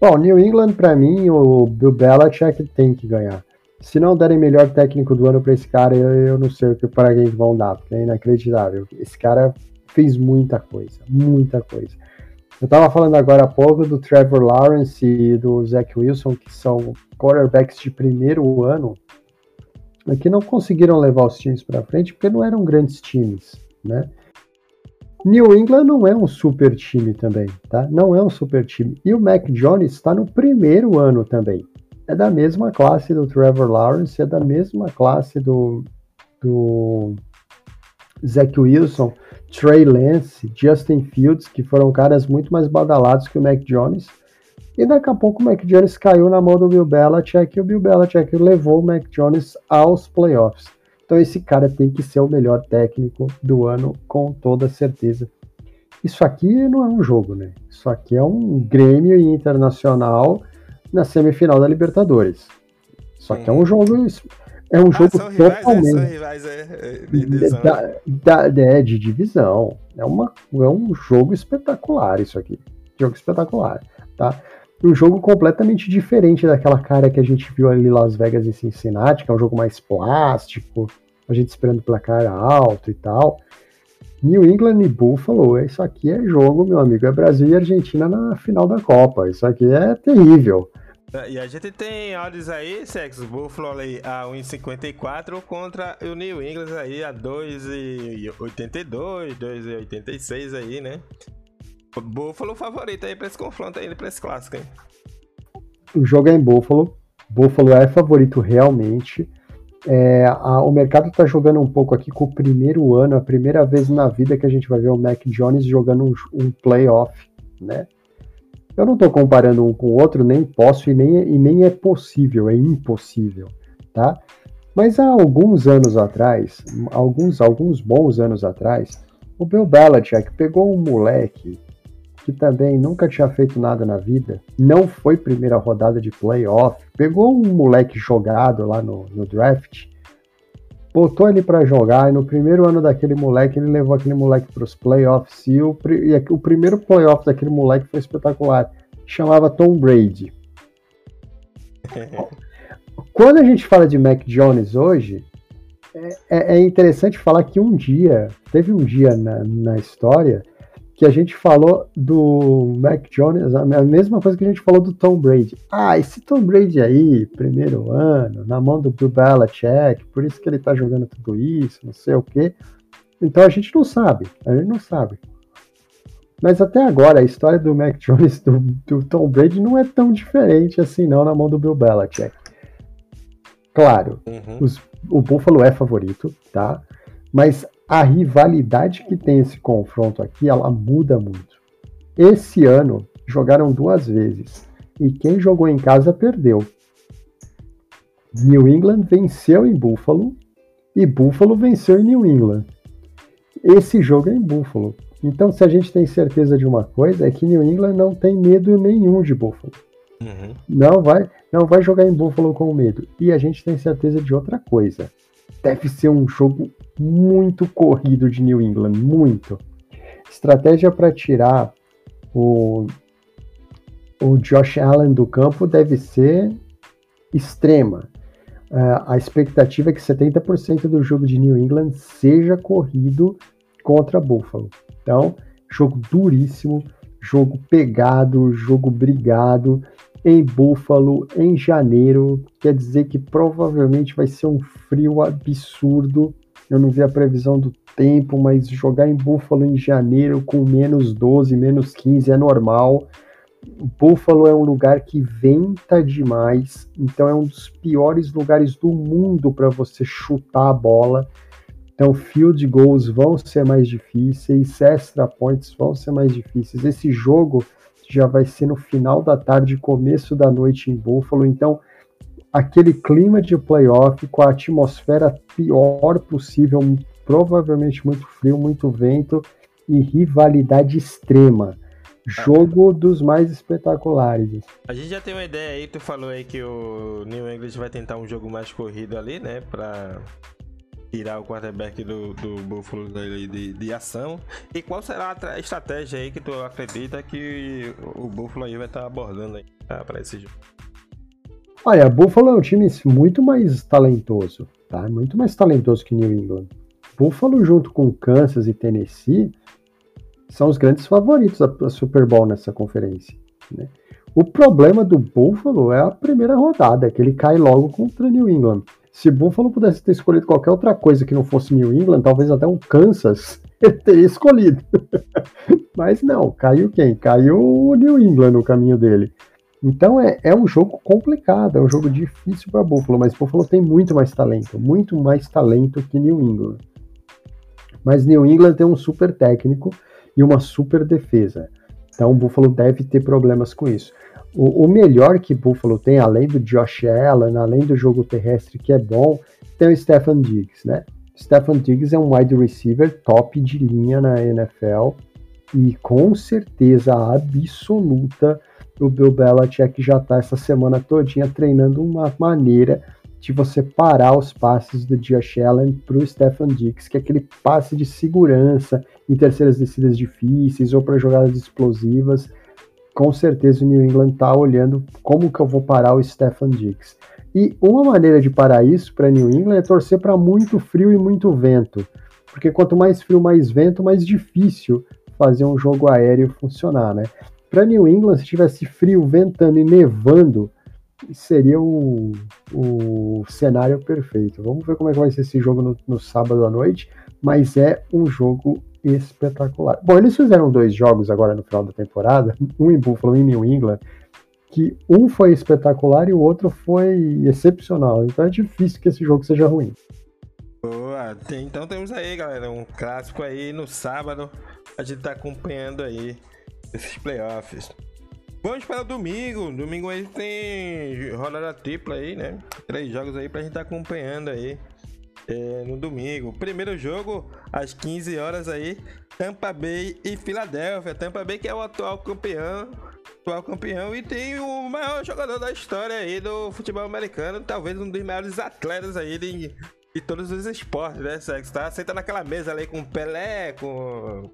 [SPEAKER 2] Bom, New England para mim o Bill Belichick tem que ganhar se não derem melhor técnico do ano para esse cara, eu, não sei o que para quem vão dar, porque é inacreditável. Esse cara fez muita coisa, muita coisa. Eu tava falando agora há pouco do Trevor Lawrence e do Zach Wilson, que são quarterbacks de primeiro ano, que não conseguiram levar os times para frente porque não eram grandes times, né? New England não é um super time também, tá? Não é um super time. E o Mac Jones está no primeiro ano também é da mesma classe do Trevor Lawrence, é da mesma classe do, do Zach Wilson, Trey Lance, Justin Fields, que foram caras muito mais badalados que o Mac Jones. E daqui a pouco o Mac Jones caiu na mão do Bill Belichick e o Bill Belichick levou o Mac Jones aos playoffs. Então esse cara tem que ser o melhor técnico do ano com toda certeza. Isso aqui não é um jogo, né? Isso aqui é um Grêmio Internacional na semifinal da Libertadores. Só que é um jogo. É um ah, jogo são totalmente. Rivais, é, são rivais, é, de, divisão. Da, da, é, de divisão. É, uma, é um jogo espetacular isso aqui. Jogo espetacular, tá? Um jogo completamente diferente daquela cara que a gente viu ali em Las Vegas e Cincinnati, que é um jogo mais plástico, a gente esperando placar alto e tal. New England e Buffalo, isso aqui é jogo, meu amigo. É Brasil e Argentina na final da Copa. Isso aqui é terrível.
[SPEAKER 1] E a gente tem odds aí, Sex, Buffalo aí a 1,54 contra o New England aí a 2,82, 2,86 aí, né? Buffalo favorito aí pra esse confronto aí, pra esse clássico, hein?
[SPEAKER 2] O jogo é em Buffalo. Buffalo é favorito realmente. É, a, o mercado está jogando um pouco aqui com o primeiro ano, a primeira vez na vida que a gente vai ver o Mac Jones jogando um, um playoff, né? Eu não estou comparando um com o outro, nem posso e nem, e nem é possível, é impossível, tá? Mas há alguns anos atrás, alguns, alguns bons anos atrás, o Bill Belichick pegou um moleque que também nunca tinha feito nada na vida, não foi primeira rodada de playoff, pegou um moleque jogado lá no, no draft, botou ele para jogar e no primeiro ano daquele moleque ele levou aquele moleque para os playoffs e o, e o primeiro playoff daquele moleque foi espetacular, chamava Tom Brady. <laughs> Quando a gente fala de Mac Jones hoje, é, é, é interessante falar que um dia, teve um dia na, na história que a gente falou do Mac Jones, a mesma coisa que a gente falou do Tom Brady. Ah, esse Tom Brady aí, primeiro ano, na mão do Bill Belichick, por isso que ele tá jogando tudo isso, não sei o quê. Então a gente não sabe, a gente não sabe. Mas até agora, a história do Mac Jones, do, do Tom Brady, não é tão diferente assim não na mão do Bill Belichick. Claro, uhum. os, o Buffalo é favorito, tá? Mas a rivalidade que tem esse confronto aqui, ela muda muito. Esse ano jogaram duas vezes e quem jogou em casa perdeu. New England venceu em Buffalo e Buffalo venceu em New England. Esse jogo é em Buffalo. Então, se a gente tem certeza de uma coisa, é que New England não tem medo nenhum de Buffalo. Uhum. Não vai, não vai jogar em Buffalo com medo. E a gente tem certeza de outra coisa. Deve ser um jogo muito corrido de New England, muito. Estratégia para tirar o, o Josh Allen do campo deve ser extrema. Uh, a expectativa é que 70% do jogo de New England seja corrido contra Buffalo. Então, jogo duríssimo, jogo pegado, jogo brigado em Buffalo em janeiro. Quer dizer que provavelmente vai ser um frio absurdo. Eu não vi a previsão do tempo, mas jogar em Buffalo em janeiro com menos 12, menos 15 é normal. Buffalo é um lugar que venta demais, então é um dos piores lugares do mundo para você chutar a bola. Então, field goals vão ser mais difíceis, extra points vão ser mais difíceis. Esse jogo já vai ser no final da tarde, começo da noite em Buffalo. Então, aquele clima de playoff com a atmosfera pior possível, provavelmente muito frio, muito vento e rivalidade extrema. Jogo dos mais espetaculares.
[SPEAKER 1] A gente já tem uma ideia aí, tu falou aí que o New England vai tentar um jogo mais corrido ali, né? Pra tirar o quarterback do, do Buffalo de, de, ação. E qual será a estratégia aí que tu acredita que o Buffalo aí vai estar tá abordando aí tá, para esse jogo?
[SPEAKER 2] Olha, Buffalo é um time muito mais talentoso, tá? Muito mais talentoso que New England. Buffalo junto com Kansas e Tennessee são os grandes favoritos da Super Bowl nessa conferência. Né? O problema do Buffalo é a primeira rodada, que ele cai logo contra New England. Se Buffalo pudesse ter escolhido qualquer outra coisa que não fosse New England, talvez até um Kansas, <laughs> ele teria escolhido. <laughs> Mas não, caiu quem? Caiu o New England no caminho dele. Então é, é um jogo complicado, é um jogo difícil para Buffalo, mas Buffalo tem muito mais talento, muito mais talento que New England. Mas New England tem um super técnico e uma super defesa. Então o Buffalo deve ter problemas com isso. O, o, melhor que Buffalo tem, além do Josh Allen, além do jogo terrestre que é bom, tem o Stephen Diggs, né? Stephen Diggs é um wide receiver top de linha na NFL e com certeza absoluta o Bill Belichick já está essa semana todinha treinando uma maneira de você parar os passes do Josh Allen para o Stephen Diggs, que é aquele passe de segurança em terceiras descidas difíceis ou para jogadas explosivas. Com certeza o New England está olhando como que eu vou parar o Stephen Diggs. E uma maneira de parar isso para New England é torcer para muito frio e muito vento, porque quanto mais frio, mais vento, mais difícil fazer um jogo aéreo funcionar, né? Para New England, se tivesse frio, ventando e nevando, seria o, o cenário perfeito. Vamos ver como é que vai ser esse jogo no, no sábado à noite, mas é um jogo espetacular. Bom, eles fizeram dois jogos agora no final da temporada, <laughs> um em Buffalo e New England, que um foi espetacular e o outro foi excepcional. Então é difícil que esse jogo seja ruim.
[SPEAKER 1] Boa, então temos aí, galera, um clássico aí no sábado. A gente tá acompanhando aí esses playoffs. Vamos para domingo. Domingo aí tem rodada tripla aí, né? Três jogos aí pra gente tá acompanhando aí é, no domingo. Primeiro jogo, às 15 horas aí, Tampa Bay e Filadélfia. Tampa Bay que é o atual campeão, atual campeão e tem o maior jogador da história aí do futebol americano, talvez um dos maiores atletas aí de, de todos os esportes, né, Sex? Tá? Senta naquela mesa ali com Pelé, com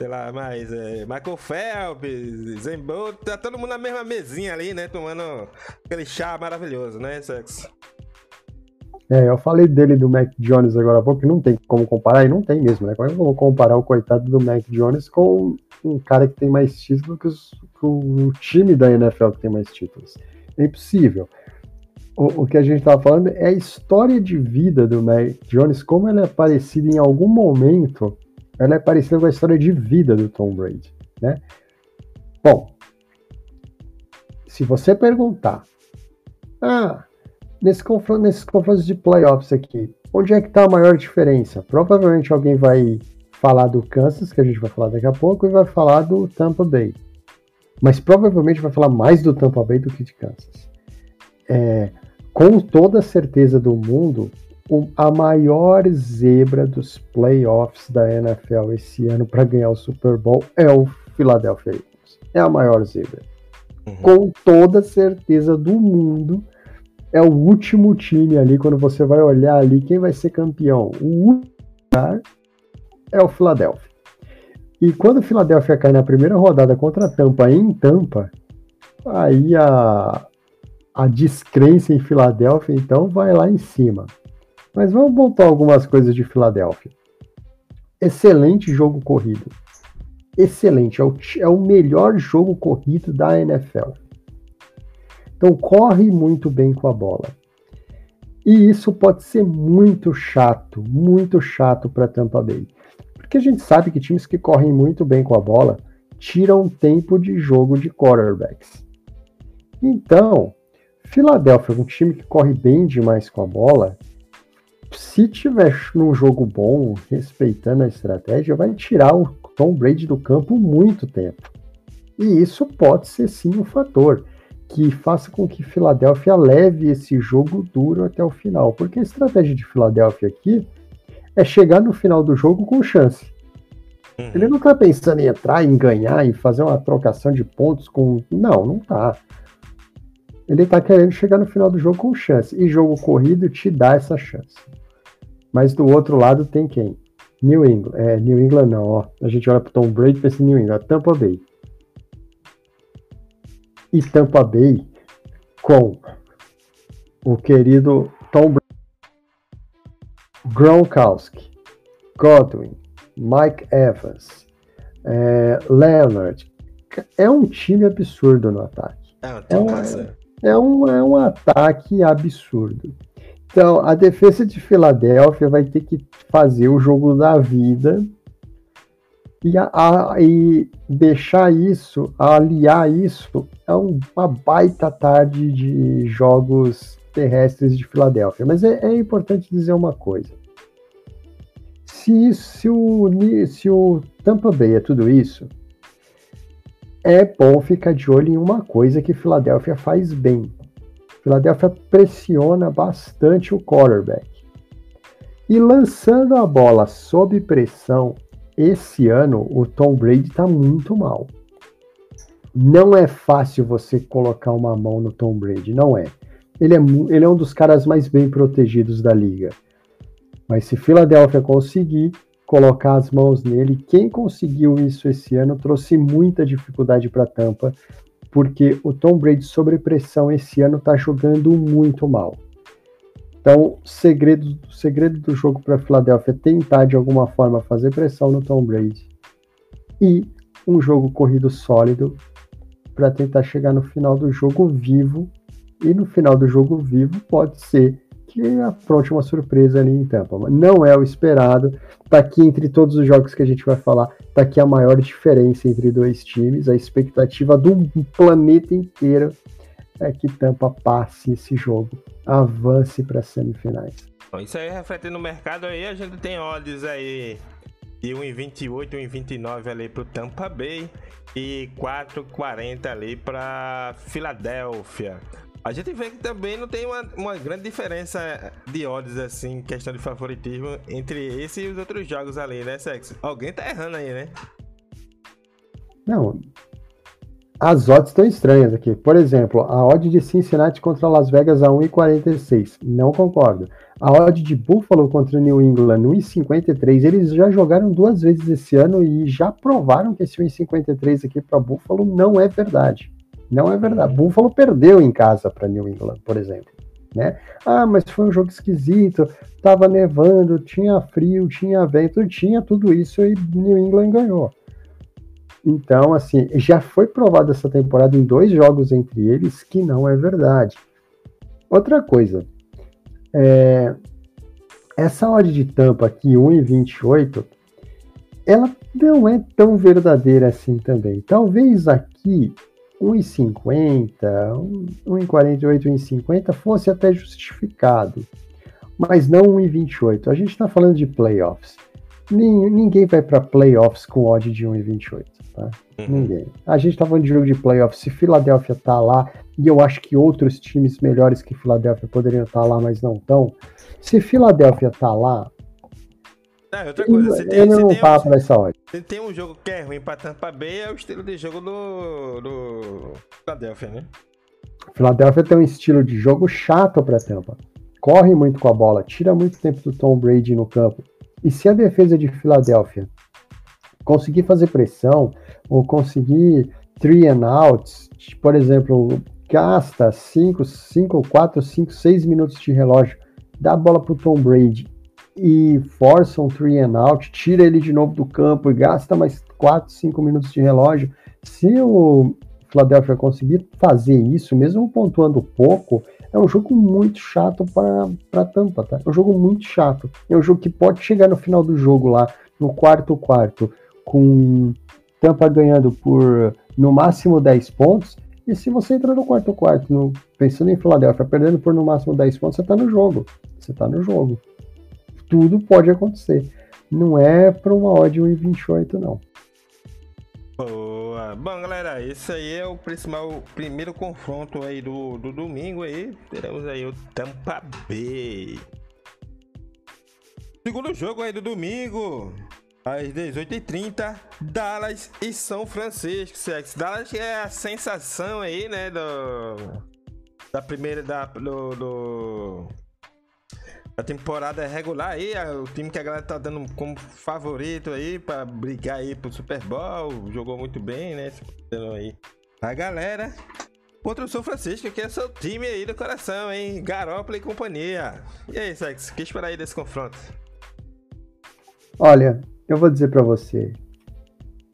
[SPEAKER 1] sei lá, mais é, Michael Phelps, Zen Bolt, tá todo mundo na mesma mesinha ali, né, tomando aquele chá maravilhoso, né, Sex?
[SPEAKER 2] É, eu falei dele do Mac Jones agora há pouco, que não tem como comparar, e não tem mesmo, né? Como é que eu vou comparar o coitado do Mac Jones com um cara que tem mais títulos que, os, que o time da NFL que tem mais títulos? É impossível. O, o que a gente estava falando é a história de vida do Mac Jones, como ela é parecida em algum momento, ela é parecida com a história de vida do Tom Brady, né? Bom, se você perguntar, ah, nesse confronto, nesses confrontos de playoffs aqui, onde é que está a maior diferença? Provavelmente alguém vai falar do Kansas, que a gente vai falar daqui a pouco, e vai falar do Tampa Bay. Mas provavelmente vai falar mais do Tampa Bay do que de Kansas. É, com toda a certeza do mundo, a maior zebra dos playoffs da NFL esse ano para ganhar o Super Bowl é o Philadelphia Eagles. É a maior zebra. Uhum. Com toda certeza do mundo, é o último time ali, quando você vai olhar ali quem vai ser campeão. O último lugar é o Philadelphia. E quando o Philadelphia cai na primeira rodada contra a Tampa em Tampa, aí a, a descrença em Filadélfia, então, vai lá em cima. Mas vamos voltar algumas coisas de Filadélfia. Excelente jogo corrido. Excelente. É o, é o melhor jogo corrido da NFL. Então, corre muito bem com a bola. E isso pode ser muito chato, muito chato para Tampa Bay. Porque a gente sabe que times que correm muito bem com a bola tiram tempo de jogo de quarterbacks. Então, Filadélfia, um time que corre bem demais com a bola, se tiver num jogo bom, respeitando a estratégia, vai tirar o Tom Brady do campo muito tempo. E isso pode ser sim um fator que faça com que Filadélfia leve esse jogo duro até o final. Porque a estratégia de Filadélfia aqui é chegar no final do jogo com chance. Uhum. Ele não está pensando em entrar, em ganhar, em fazer uma trocação de pontos com. Não, não tá. Ele está querendo chegar no final do jogo com chance. E jogo corrido te dá essa chance. Mas do outro lado tem quem? New England. É, New England não, ó. A gente olha pro Tom Brady e pensa em New England. Tampa Bay. E Tampa Bay com o querido Tom Brady, Gronkowski, Godwin, Mike Evans, é, Leonard. É um time absurdo no ataque. É, é um, é um, é um ataque absurdo. Então, a defesa de Filadélfia vai ter que fazer o jogo da vida e, a, a, e deixar isso, aliar isso a uma baita tarde de jogos terrestres de Filadélfia. Mas é, é importante dizer uma coisa. Se, se, o, se o Tampa Bay é tudo isso, é bom ficar de olho em uma coisa que Filadélfia faz bem. Filadélfia pressiona bastante o quarterback. E lançando a bola sob pressão, esse ano o Tom Brady está muito mal. Não é fácil você colocar uma mão no Tom Brady, não é. Ele é, ele é um dos caras mais bem protegidos da liga. Mas se Filadélfia conseguir, colocar as mãos nele. Quem conseguiu isso esse ano trouxe muita dificuldade para Tampa, porque o Tom Brady sob pressão esse ano está jogando muito mal. Então, segredo, o segredo do jogo para a Filadélfia é tentar de alguma forma fazer pressão no Tom Brady e um jogo corrido sólido para tentar chegar no final do jogo vivo. E no final do jogo vivo pode ser que apronte uma surpresa ali em Tampa. Não é o esperado. Tá aqui entre todos os jogos que a gente vai falar, tá aqui a maior diferença entre dois times. A expectativa do planeta inteiro é que Tampa passe esse jogo, avance para as semifinais.
[SPEAKER 1] Isso aí refletindo no mercado aí, a gente tem odds aí de 1,28, 1,29 ali pro Tampa Bay e 4,40 ali para Filadélfia. A gente vê que também não tem uma, uma grande diferença de odds, assim, questão de favoritismo entre esse e os outros jogos ali, né, Sexo? Alguém tá errando aí, né?
[SPEAKER 2] Não. As odds estão estranhas aqui. Por exemplo, a odd de Cincinnati contra Las Vegas a 1,46. Não concordo. A odd de Buffalo contra New England 1,53. Eles já jogaram duas vezes esse ano e já provaram que esse 1,53 aqui para Buffalo não é verdade. Não é verdade. Buffalo perdeu em casa para New England, por exemplo. Né? Ah, mas foi um jogo esquisito, tava nevando, tinha frio, tinha vento, tinha tudo isso e New England ganhou. Então, assim, já foi provado essa temporada em dois jogos entre eles que não é verdade. Outra coisa, é, essa odd de tampa aqui, 1,28, ela não é tão verdadeira assim também. Talvez aqui 1,50, 1,48, 1,50 fosse até justificado, mas não 1,28. A gente está falando de playoffs. Ninguém vai para playoffs com odd de 1,28, tá? Uhum. Ninguém. A gente está falando de jogo de playoffs. Se Filadélfia tá lá, e eu acho que outros times melhores que Filadélfia poderiam estar tá lá, mas não estão. Se Filadélfia tá lá,
[SPEAKER 1] É, outra coisa, se tem,
[SPEAKER 2] não
[SPEAKER 1] tem,
[SPEAKER 2] tá
[SPEAKER 1] um,
[SPEAKER 2] hora.
[SPEAKER 1] se tem um jogo que é ruim pra Tampa Bay, é o estilo de jogo do. do. Philadelphia, né?
[SPEAKER 2] Philadelphia tem um estilo de jogo chato pra Tampa. Corre muito com a bola, tira muito tempo do Tom Brady no campo. E se a defesa de Filadélfia conseguir fazer pressão ou conseguir three and outs, por exemplo, gasta 5, 5, 4, 5, 6 minutos de relógio, dá a bola pro Tom Brady e força um three and out, tira ele de novo do campo e gasta mais 4, 5 minutos de relógio. Se o Philadelphia conseguir fazer isso, mesmo pontuando pouco, é um jogo muito chato para Tampa, tá? É um jogo muito chato. É um jogo que pode chegar no final do jogo lá, no quarto quarto, com Tampa ganhando por no máximo 10 pontos. E se você entrar no quarto quarto, no, pensando em Philadelphia, perdendo por no máximo 10 pontos, você tá no jogo. Você tá no jogo. Tudo pode acontecer. Não é para uma odd 1,28, não.
[SPEAKER 1] Boa. Bom, galera, esse aí é o principal primeiro confronto aí do, do domingo aí. Teremos aí o Tampa Bay. Segundo jogo aí do domingo, às 18h30, Dallas e São Francisco. Sex. Dallas é a sensação aí, né, do da primeira da do, do a temporada regular aí, o time que a galera tá dando como favorito aí para brigar aí pro Super Bowl, jogou muito bem, né? Aí. A galera contra o São Francisco, que é seu time aí do coração, hein? Garópolo e companhia. E aí, Sex, o que esperar aí desse confronto?
[SPEAKER 2] Olha, eu vou dizer para você.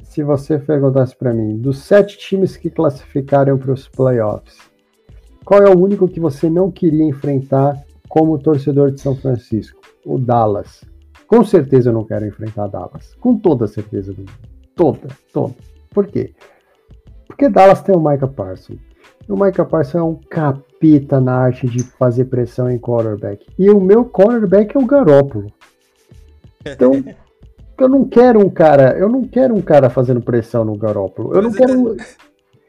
[SPEAKER 2] Se você perguntasse para mim, dos sete times que classificaram para os playoffs, qual é o único que você não queria enfrentar como torcedor de São Francisco, o Dallas. Com certeza eu não quero enfrentar Dallas. Com toda certeza do mundo. Toda, toda. Por quê? Porque Dallas tem o Micah Parsons. E o Micah Parsons é um capita na arte de fazer pressão em quarterback. E o meu quarterback é o Garópolo. Então, <laughs> eu não quero um cara, eu não quero um cara fazendo pressão no Garópolo. Eu não quero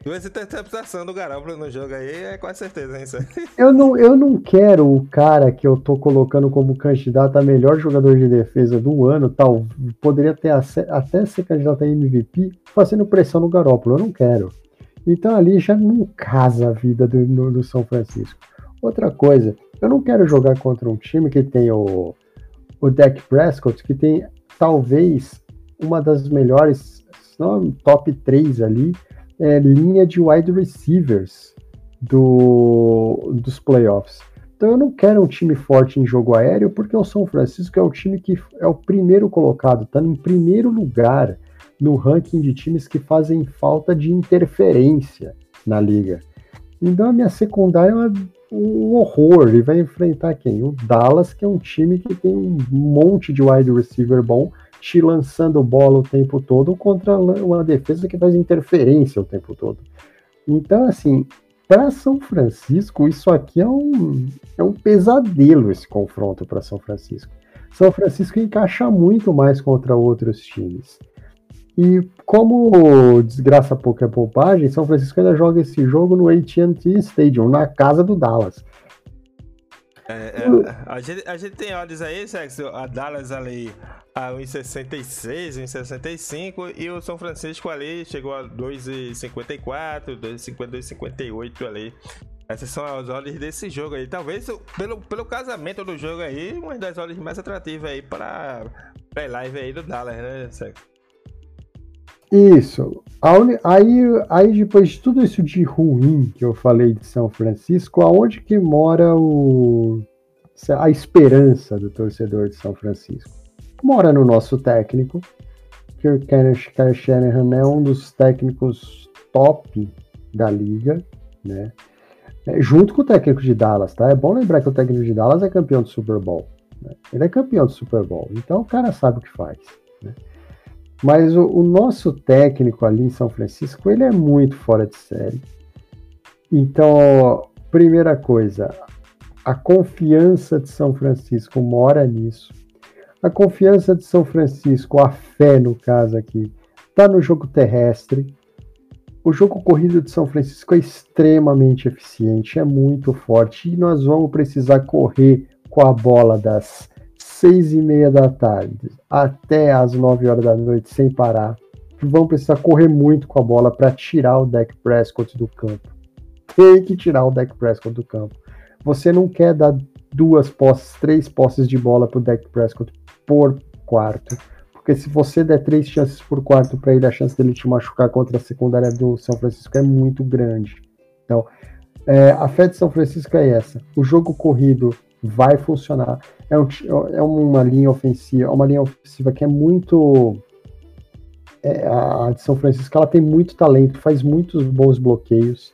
[SPEAKER 1] Duas interceptações do Garoppolo no jogo aí é quase certeza, hein, <laughs>
[SPEAKER 2] eu não, eu não quero o cara que eu tô colocando como candidato a melhor jogador de defesa do ano, tal, poderia ter até ser candidato a MVP, fazendo pressão no Garoppolo. Eu não quero. Então ali já não casa a vida do, no, do São Francisco. Outra coisa, eu não quero jogar contra um time que tem o, o Dak Prescott, que tem talvez uma das melhores, não, top 3 ali, é, linha de wide receivers do, dos playoffs. Então eu não quero um time forte em jogo aéreo, porque o São Francisco é o time que é o primeiro colocado, está em primeiro lugar no ranking de times que fazem falta de interferência na liga. Então a minha secundária é um horror e vai enfrentar quem? O Dallas, que é um time que tem um monte de wide receiver bom, te lançando bola o tempo todo contra uma defesa que faz interferência o tempo todo. Então, assim, para São Francisco, isso aqui é um, é um pesadelo esse confronto para São Francisco. São Francisco encaixa muito mais contra outros times. E como desgraça pouca é poupagem, São Francisco ainda joga esse jogo no AT&T Stadium, na casa do Dallas.
[SPEAKER 1] É, é, a, gente, a gente tem odds aí, Sexo, a Dallas ali a 1,66, 1,65 e o São Francisco ali chegou a 2,54, 2,52,58 ali. Essas são as odds desse jogo aí. Talvez pelo, pelo casamento do jogo aí, uma das odds mais atrativas aí para a live aí do Dallas, né, Sexo?
[SPEAKER 2] Isso. Aí, aí, depois de tudo isso de ruim que eu falei de São Francisco, aonde que mora o, a esperança do torcedor de São Francisco? Mora no nosso técnico, que o Kenneth Shanahan é um dos técnicos top da liga, né? É, junto com o técnico de Dallas, tá? É bom lembrar que o técnico de Dallas é campeão do Super Bowl. Né? Ele é campeão do Super Bowl, então o cara sabe o que faz. Né? Mas o, o, nosso técnico ali em São Francisco, ele é muito fora de série. Então, primeira coisa, a confiança de São Francisco mora nisso. A confiança de São Francisco, a fé no caso aqui, está no jogo terrestre. O jogo corrido de São Francisco é extremamente eficiente, é muito forte e nós vamos precisar correr com a bola das seis e meia da tarde até as nove horas da noite sem parar, vão precisar correr muito com a bola para tirar o Deck Prescott do campo. Tem que tirar o Deck Prescott do campo. Você não quer dar duas posses, três posses de bola para o Deck Prescott por quarto. Porque se você der três chances por quarto para ele, a chance dele te machucar contra a secundária do São Francisco é muito grande. Então, é, a fé de São Francisco é essa. O jogo corrido vai funcionar. É, um, é uma linha ofensiva, uma linha ofensiva que é muito é, a de São Francisco ela tem muito talento, faz muitos bons bloqueios.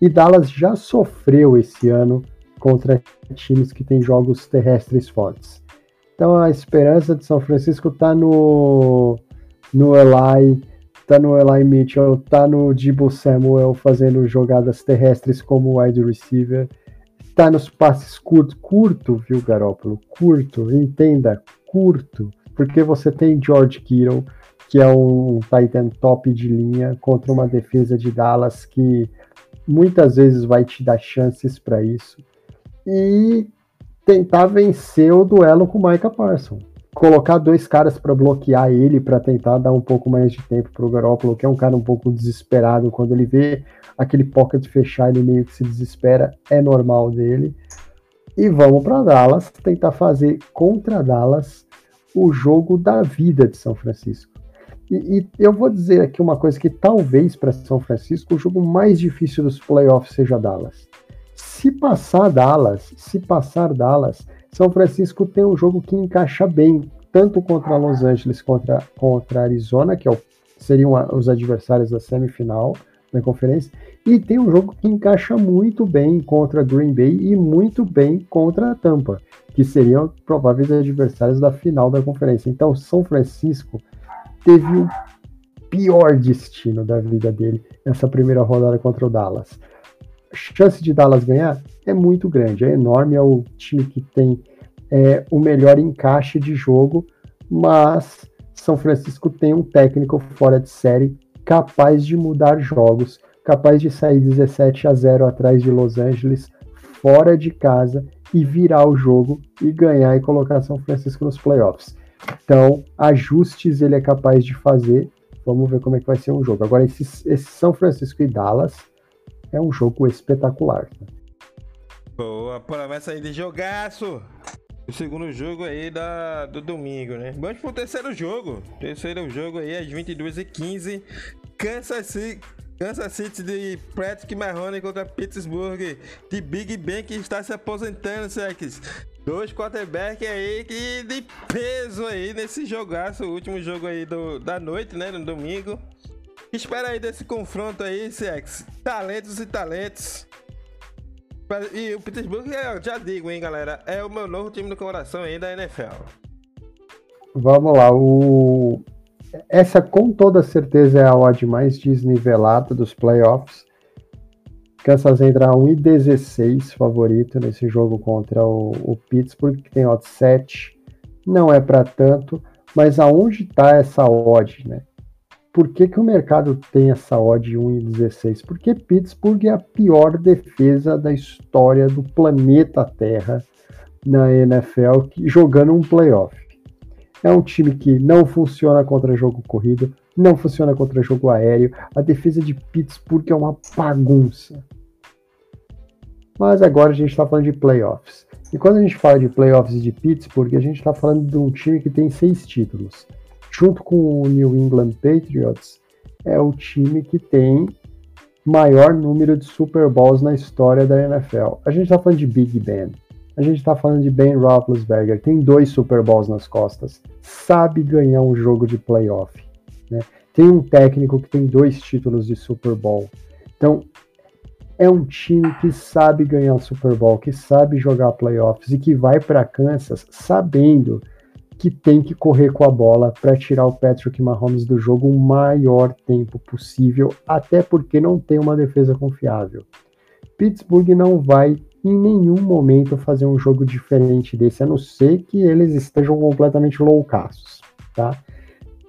[SPEAKER 2] E Dallas já sofreu esse ano contra times que têm jogos terrestres fortes. Então a esperança de São Francisco está no, no Eli, está no Eli Mitchell, está no Dibu Samuel fazendo jogadas terrestres como wide receiver, está nos passes curtos, curto, viu, Garópolo? Curto, entenda, curto, porque você tem George Kittle, que é um Titan top de linha contra uma defesa de Dallas que muitas vezes vai te dar chances para isso. E tentar vencer o duelo com o Micah Parsons. Colocar dois caras para bloquear ele, para tentar dar um pouco mais de tempo para o Garoppolo, que é um cara um pouco desesperado. Quando ele vê aquele pocket fechar, ele meio que se desespera, é normal dele. E vamos para Dallas, tentar fazer contra Dallas o jogo da vida de São Francisco. E, e, eu vou dizer aqui uma coisa que talvez para São Francisco o jogo mais difícil dos playoffs seja Dallas. Se passar Dallas, se passar Dallas, São Francisco tem um jogo que encaixa bem, tanto contra Los Angeles contra contra Arizona, que é o, seriam os adversários da semifinal da conferência, e tem um jogo que encaixa muito bem contra Green Bay e muito bem contra Tampa, que seriam prováveis adversários da final da conferência. Então, São Francisco teve o pior destino da vida dele nessa primeira rodada contra o Dallas. Chance de Dallas ganhar é muito grande, é enorme, é o time que tem é, o melhor encaixe de jogo, mas São Francisco tem um técnico fora de série capaz de mudar jogos, capaz de sair 17 a 0 atrás de Los Angeles, fora de casa e virar o jogo e ganhar e colocar São Francisco nos playoffs. Então, ajustes ele é capaz de fazer. Vamos ver como é que vai ser um jogo. Agora, esse, esse São Francisco e Dallas é um jogo espetacular. Né?
[SPEAKER 1] Boa, promessa aí de jogaço. O segundo jogo aí da, do domingo, né? Vamos pro terceiro jogo. Terceiro jogo aí às 22h15. Kansas City, Kansas City de Patrick Mahoney contra Pittsburgh de Big Ben que está se aposentando, Sex. Dois quarterback aí que de peso aí nesse jogaço, o último jogo aí do, da noite, né? No domingo. Espera aí desse confronto aí, Sex. Talentos e talentos. E o Pittsburgh, já digo, hein, galera, é o meu novo time do coração aí da NFL.
[SPEAKER 2] Vamos lá, o... essa com toda certeza é a odd mais desnivelada dos playoffs. Kansas entra 1,16 favorito nesse jogo contra o, o Pittsburgh, que tem odd 7. Não é para tanto, mas aonde está essa odd, né? Por que, que o mercado tem essa odd 1,16? Porque Pittsburgh é a pior defesa da história do planeta Terra na NFL, jogando um playoff. É um time que não funciona contra jogo corrido, não funciona contra jogo aéreo. A defesa de Pittsburgh é uma bagunça. Mas agora a gente está falando de playoffs. E quando a gente fala de playoffs de Pittsburgh, a gente está falando de um time que tem seis títulos. Junto com o New England Patriots, é o time que tem maior número de Super Bowls na história da NFL. A gente está falando de Big Ben. A gente está falando de Ben Roethlisberger. Tem dois Super Bowls nas costas. Sabe ganhar um jogo de playoff. Né? Tem um técnico que tem dois títulos de Super Bowl. Então, é um time que sabe ganhar Super Bowl, que sabe jogar playoffs e que vai para Kansas sabendo que tem que correr com a bola para tirar o Patrick Mahomes do jogo o maior tempo possível, até porque não tem uma defesa confiável. Pittsburgh não vai em nenhum momento fazer um jogo diferente desse, a não ser que eles estejam completamente loucaços, tá?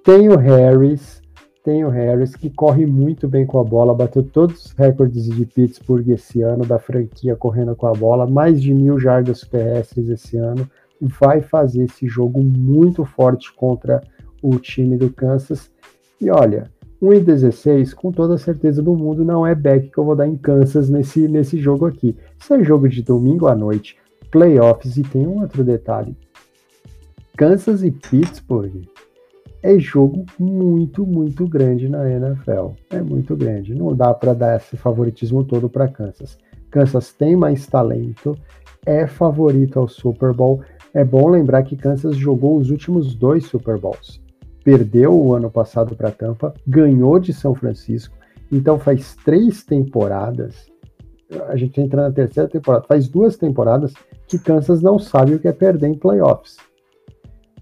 [SPEAKER 2] Tem o Harris, tem o Harris, que corre muito bem com a bola, bateu todos os recordes de Pittsburgh esse ano, da franquia correndo com a bola, mais de mil jardas terrestres esse ano, vai fazer esse jogo muito forte contra o time do Kansas. E olha, 1 e 16, com toda certeza do mundo, não é back que eu vou dar em Kansas nesse, nesse jogo aqui. Isso é jogo de domingo à noite, playoffs, e tem um outro detalhe. Kansas e Pittsburgh é jogo muito, muito grande na NFL. É muito grande. Não dá para dar esse favoritismo todo para Kansas. Kansas tem mais talento, é favorito ao Super Bowl. É bom lembrar que Kansas jogou os últimos dois Super Bowls perdeu o ano passado para Tampa, ganhou de São Francisco, então faz três temporadas. A gente entra na terceira temporada, faz duas temporadas que Kansas não sabe o que é perder em playoffs.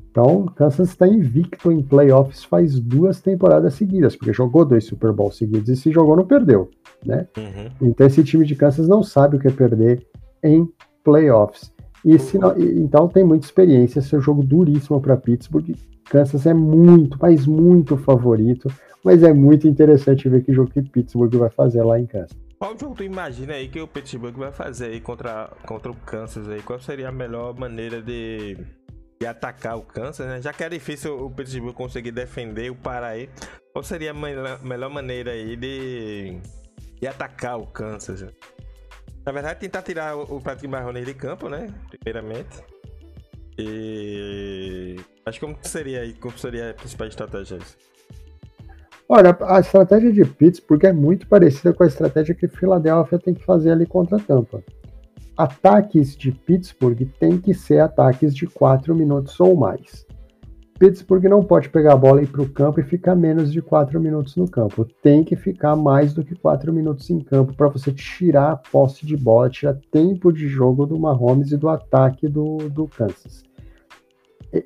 [SPEAKER 2] Então, Kansas está invicto em playoffs faz duas temporadas seguidas, porque jogou dois Super Bowls seguidos e se jogou não perdeu, né? Uhum. Então esse time de Kansas não sabe o que é perder em playoffs. E se não, então tem muita experiência. Esse é um jogo duríssimo para Pittsburgh Kansas é muito, mas muito favorito. Mas é muito interessante ver que jogo que Pittsburgh vai fazer lá em Kansas.
[SPEAKER 1] Qual jogo tu imagina aí que o Pittsburgh vai fazer aí contra, contra o Kansas aí? Qual seria a melhor maneira de, de atacar o Kansas, né? Já que é difícil o Pittsburgh conseguir defender o Paraí, qual seria a melhor, melhor maneira aí de, de atacar o Kansas? Na verdade, tentar tirar o, o Patrick Mahomes de campo, né? Primeiramente. E que como seria aí, como seria a principal estratégia?
[SPEAKER 2] Olha, a estratégia de Pittsburgh é muito parecida com a estratégia que Philadelphia tem que fazer ali contra a Tampa. Ataques de Pittsburgh tem que ser ataques de 4 minutos ou mais. Pittsburgh não pode pegar a bola e ir para o campo e ficar menos de 4 minutos no campo. Tem que ficar mais do que 4 minutos em campo para você tirar a posse de bola, tirar tempo de jogo do Mahomes e do ataque do, do Kansas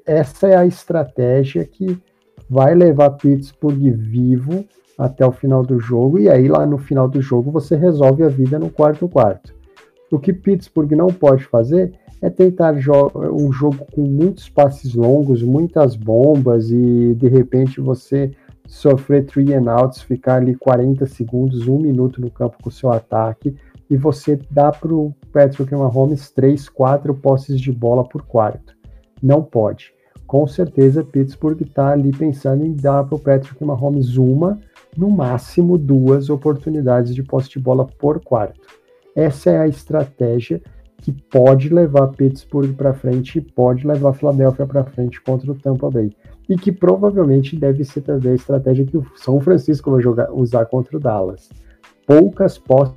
[SPEAKER 2] essa é a estratégia que vai levar Pittsburgh vivo até o final do jogo, e aí lá no final do jogo você resolve a vida no quarto quarto. O que Pittsburgh não pode fazer é tentar jo um jogo com muitos passes longos, muitas bombas e de repente você sofrer three and outs, ficar ali 40 segundos, um minuto no campo com o seu ataque e você dá para o Patrick Mahomes 3, 4 posses de bola por quarto. Não pode. Com certeza, Pittsburgh está ali pensando em dar para o Patrick Mahomes uma, no máximo duas oportunidades de posse de bola por quarto. Essa é a estratégia que pode levar Pittsburgh para frente e pode levar Philadelphia para frente contra o Tampa Bay. E que provavelmente deve ser também a estratégia que o São Francisco vai jogar, usar contra o Dallas. Poucas posses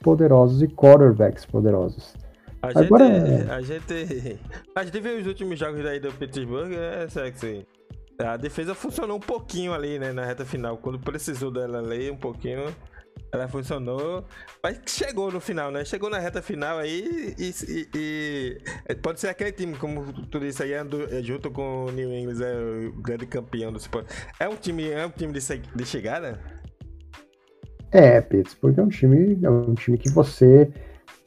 [SPEAKER 2] poderosos e quarterbacks poderosos.
[SPEAKER 1] A Agora... gente, a gente. <laughs> A gente viu os últimos jogos daí do Pittsburgh, é sexy. A defesa funcionou um pouquinho ali, né, na reta final. Quando precisou dela ali, um pouquinho, ela funcionou. Mas chegou no final, né? Chegou na reta final aí e, e, e pode ser aquele time, como tu disse aí, junto com o New England, é o grande campeão do esporte. É um time, é um time de, de chegada?
[SPEAKER 2] É, Pittsburgh é um time, é um time que você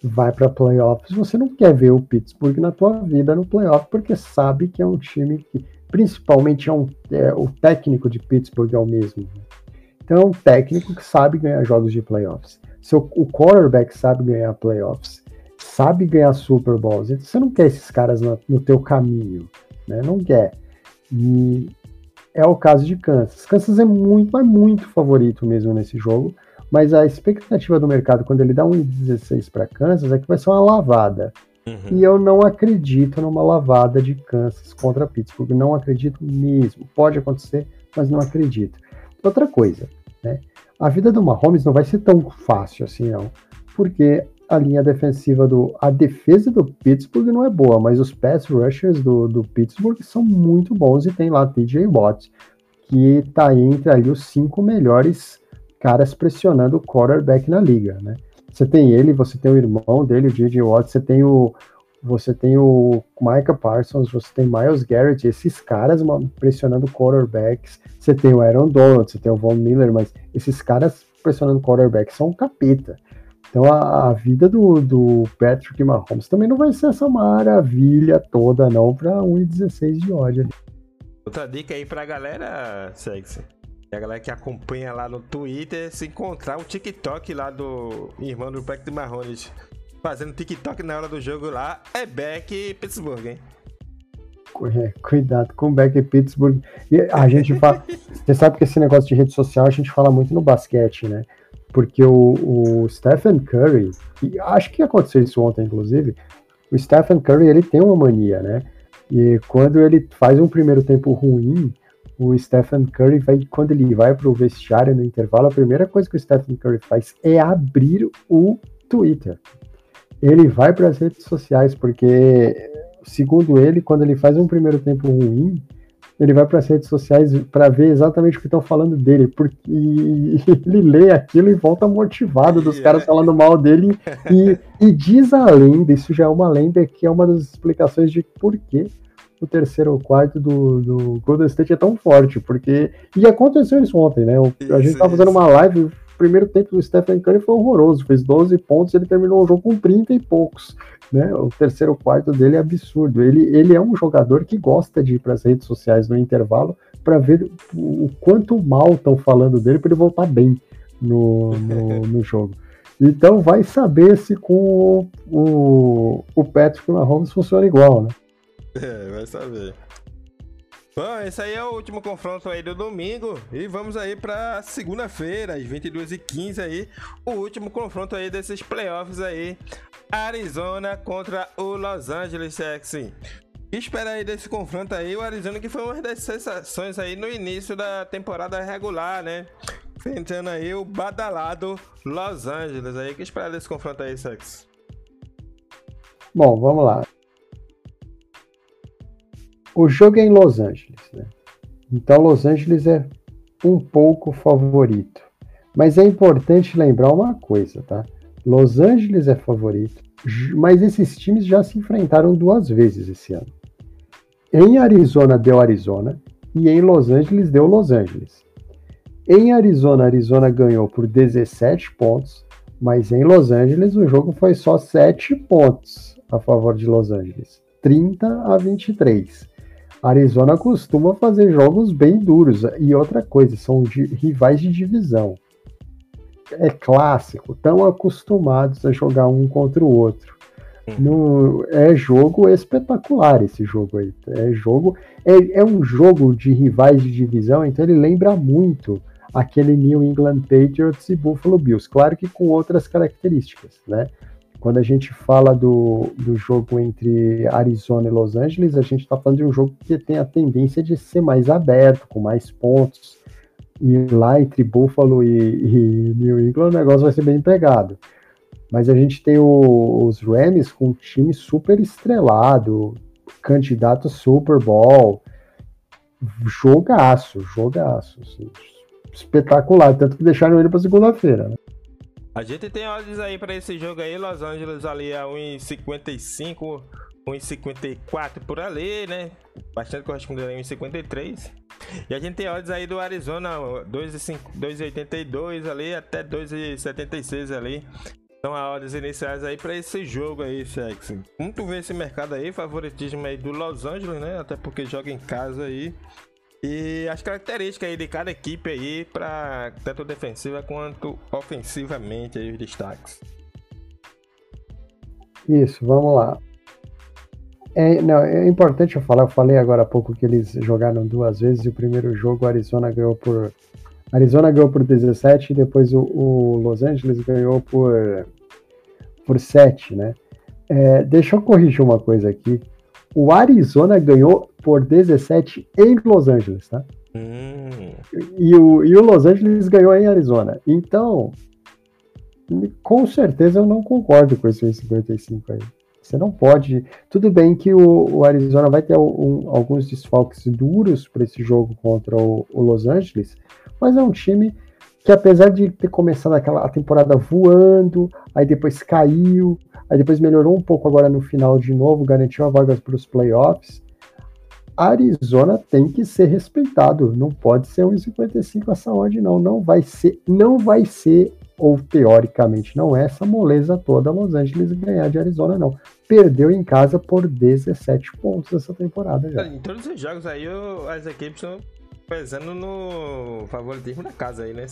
[SPEAKER 2] vai para playoffs, você não quer ver o Pittsburgh na tua vida no playoff, porque sabe que é um time que, principalmente, é um, é, o técnico de Pittsburgh é o mesmo. Então é um técnico que sabe ganhar jogos de playoffs. Seu, o quarterback sabe ganhar playoffs, sabe ganhar Super Bowls. Então, você não quer esses caras no, no teu caminho, né? Não quer. E é o caso de Kansas. Kansas é muito, é muito favorito mesmo nesse jogo mas a expectativa do mercado quando ele dá um 16 para Kansas é que vai ser uma lavada. Uhum. E eu não acredito numa lavada de Kansas contra Pittsburgh. Não acredito mesmo. Pode acontecer, mas não acredito. Outra coisa, né? A vida do Mahomes não vai ser tão fácil assim, não. Porque a linha defensiva do. A defesa do Pittsburgh não é boa, mas os pass rushers do, do Pittsburgh são muito bons e tem lá TJ Watt, que tá entre ali os cinco melhores caras pressionando o quarterback na liga, né? Você tem ele, você tem o irmão dele, o J.J. Watt, você tem o você tem o Micah Parsons, você tem Miles Garrett, esses caras pressionando quarterbacks. Você tem o Aaron Donald, você tem o Von Miller, mas esses caras pressionando quarterbacks são um capeta. Então a, a, vida do, do Patrick Mahomes também não vai ser essa maravilha toda, não, para 1,16 de ódio.
[SPEAKER 1] Outra dica aí pra galera, Sexy. E a galera que acompanha lá no Twitter, se encontrar o TikTok lá do irmão do Patrick Marrones fazendo TikTok na hora do jogo lá é Beck Pittsburgh, hein?
[SPEAKER 2] É, cuidado com o Beck Pittsburgh. E a gente fala. <laughs> você sabe que esse negócio de rede social a gente fala muito no basquete, né? Porque o, o Stephen Curry, e acho que aconteceu isso ontem, inclusive, o Stephen Curry ele tem uma mania, né? E quando ele faz um primeiro tempo ruim, o Stephen Curry vai, quando ele vai para o vestiário no intervalo, a primeira coisa que o Stephen Curry faz é abrir o Twitter. Ele vai para as redes sociais, porque, segundo ele, quando ele faz um primeiro tempo ruim, ele vai para as redes sociais para ver exatamente o que estão falando dele, porque ele lê aquilo e volta motivado dos <laughs> caras falando mal dele e, e, diz a lenda, isso já é uma lenda que é uma das explicações de por que o terceiro ou quarto do, do Golden State é tão forte, porque e aconteceu isso ontem, né? A gente tava fazendo uma live, primeiro tempo do Stephen Curry foi horroroso, fez 12 pontos, ele terminou o jogo com 30 e poucos. Né? O terceiro quarto dele é absurdo. Ele, ele é um jogador que gosta de ir para as redes sociais no intervalo para ver o quanto mal estão falando dele para ele voltar bem no, no, <laughs> no, jogo. Então vai saber se com o, o, Patrick Mahomes funciona igual, né?
[SPEAKER 1] É, vai saber. Bom, esse aí é o último confronto aí do domingo. E vamos aí pra segunda-feira, às 22h15 aí. O último confronto aí desses playoffs aí. Arizona contra o Los Angeles Texans. Espera aí desse confronto aí, o Arizona que foi uma das sensações aí no início da temporada regular, né? Enfrentando aí o badalado Los Angeles aí. Que espera desse confronto aí, Sex?
[SPEAKER 2] Bom, vamos lá. O jogo é em Los Angeles, né? Então Los Angeles é um pouco favorito. Mas é importante lembrar uma coisa, tá? Los Angeles é favorito, mas esses times já se enfrentaram duas vezes esse ano. Em Arizona deu Arizona e em Los Angeles deu Los Angeles. Em Arizona, Arizona ganhou por 17 pontos, mas em Los Angeles o jogo foi só 7 pontos a favor de Los Angeles, 30 a 23. Arizona costuma fazer jogos bem duros. E outra coisa, são de, rivais de divisão. É clássico, tão acostumados a jogar um contra o outro. No, é jogo espetacular esse jogo aí. É jogo é, é um jogo de rivais de divisão, então ele lembra muito aquele New England Patriots e Buffalo Bills. Claro que com outras características, né? Quando a gente fala do, do jogo entre Arizona e Los Angeles, a gente está falando de um jogo que tem a tendência de ser mais aberto, com mais pontos. E lá entre Buffalo e, e New England o negócio vai ser bem pegado. Mas a gente tem o, os Rams com um time super estrelado, candidato Super Bowl. Jogaço, jogaço. Assim, espetacular. Tanto que deixaram ele para segunda-feira. Né?
[SPEAKER 1] A gente tem odds aí para esse jogo aí, Los Angeles ali a 1,55, 1,54 por ali, né? Bastante correspondendo a 1,53. E a gente tem odds aí do Arizona 2,82 ali até 2,76 ali. São as odds iniciais aí para esse jogo aí, Sex. Como tu vê esse mercado aí, favoritismo aí do Los Angeles, né? Até porque joga em casa aí. E as características aí de cada equipe aí, para tanto defensiva quanto ofensivamente aí os destaques.
[SPEAKER 2] Isso, vamos lá. É, não, é importante eu falar, eu falei agora há pouco que eles jogaram duas vezes e o primeiro jogo o Arizona ganhou por Arizona ganhou por 17 e depois o, o Los Angeles ganhou por por 7, né? É, deixa eu corrigir uma coisa aqui. O Arizona ganhou por 17 em Los Angeles, tá? Hum. E, o, e o Los Angeles ganhou em Arizona. Então, com certeza eu não concordo com esse 55 aí. Você não pode. Tudo bem que o, o Arizona vai ter um, alguns desfalques duros para esse jogo contra o, o, Los Angeles, mas é um time que, apesar de ter começado aquela temporada voando, aí depois caiu, aí depois melhorou um pouco agora no final de novo, garantiu a vaga para os playoffs. Arizona tem que ser respeitado, não pode ser 1,55 essa odd não, não vai ser, não vai ser ou teoricamente não é essa moleza toda Los Angeles ganhar de Arizona não. Perdeu em casa por 17 pontos essa temporada já.
[SPEAKER 1] Em todos os jogos aí as equipes estão pesando no favoritismo da casa aí, né?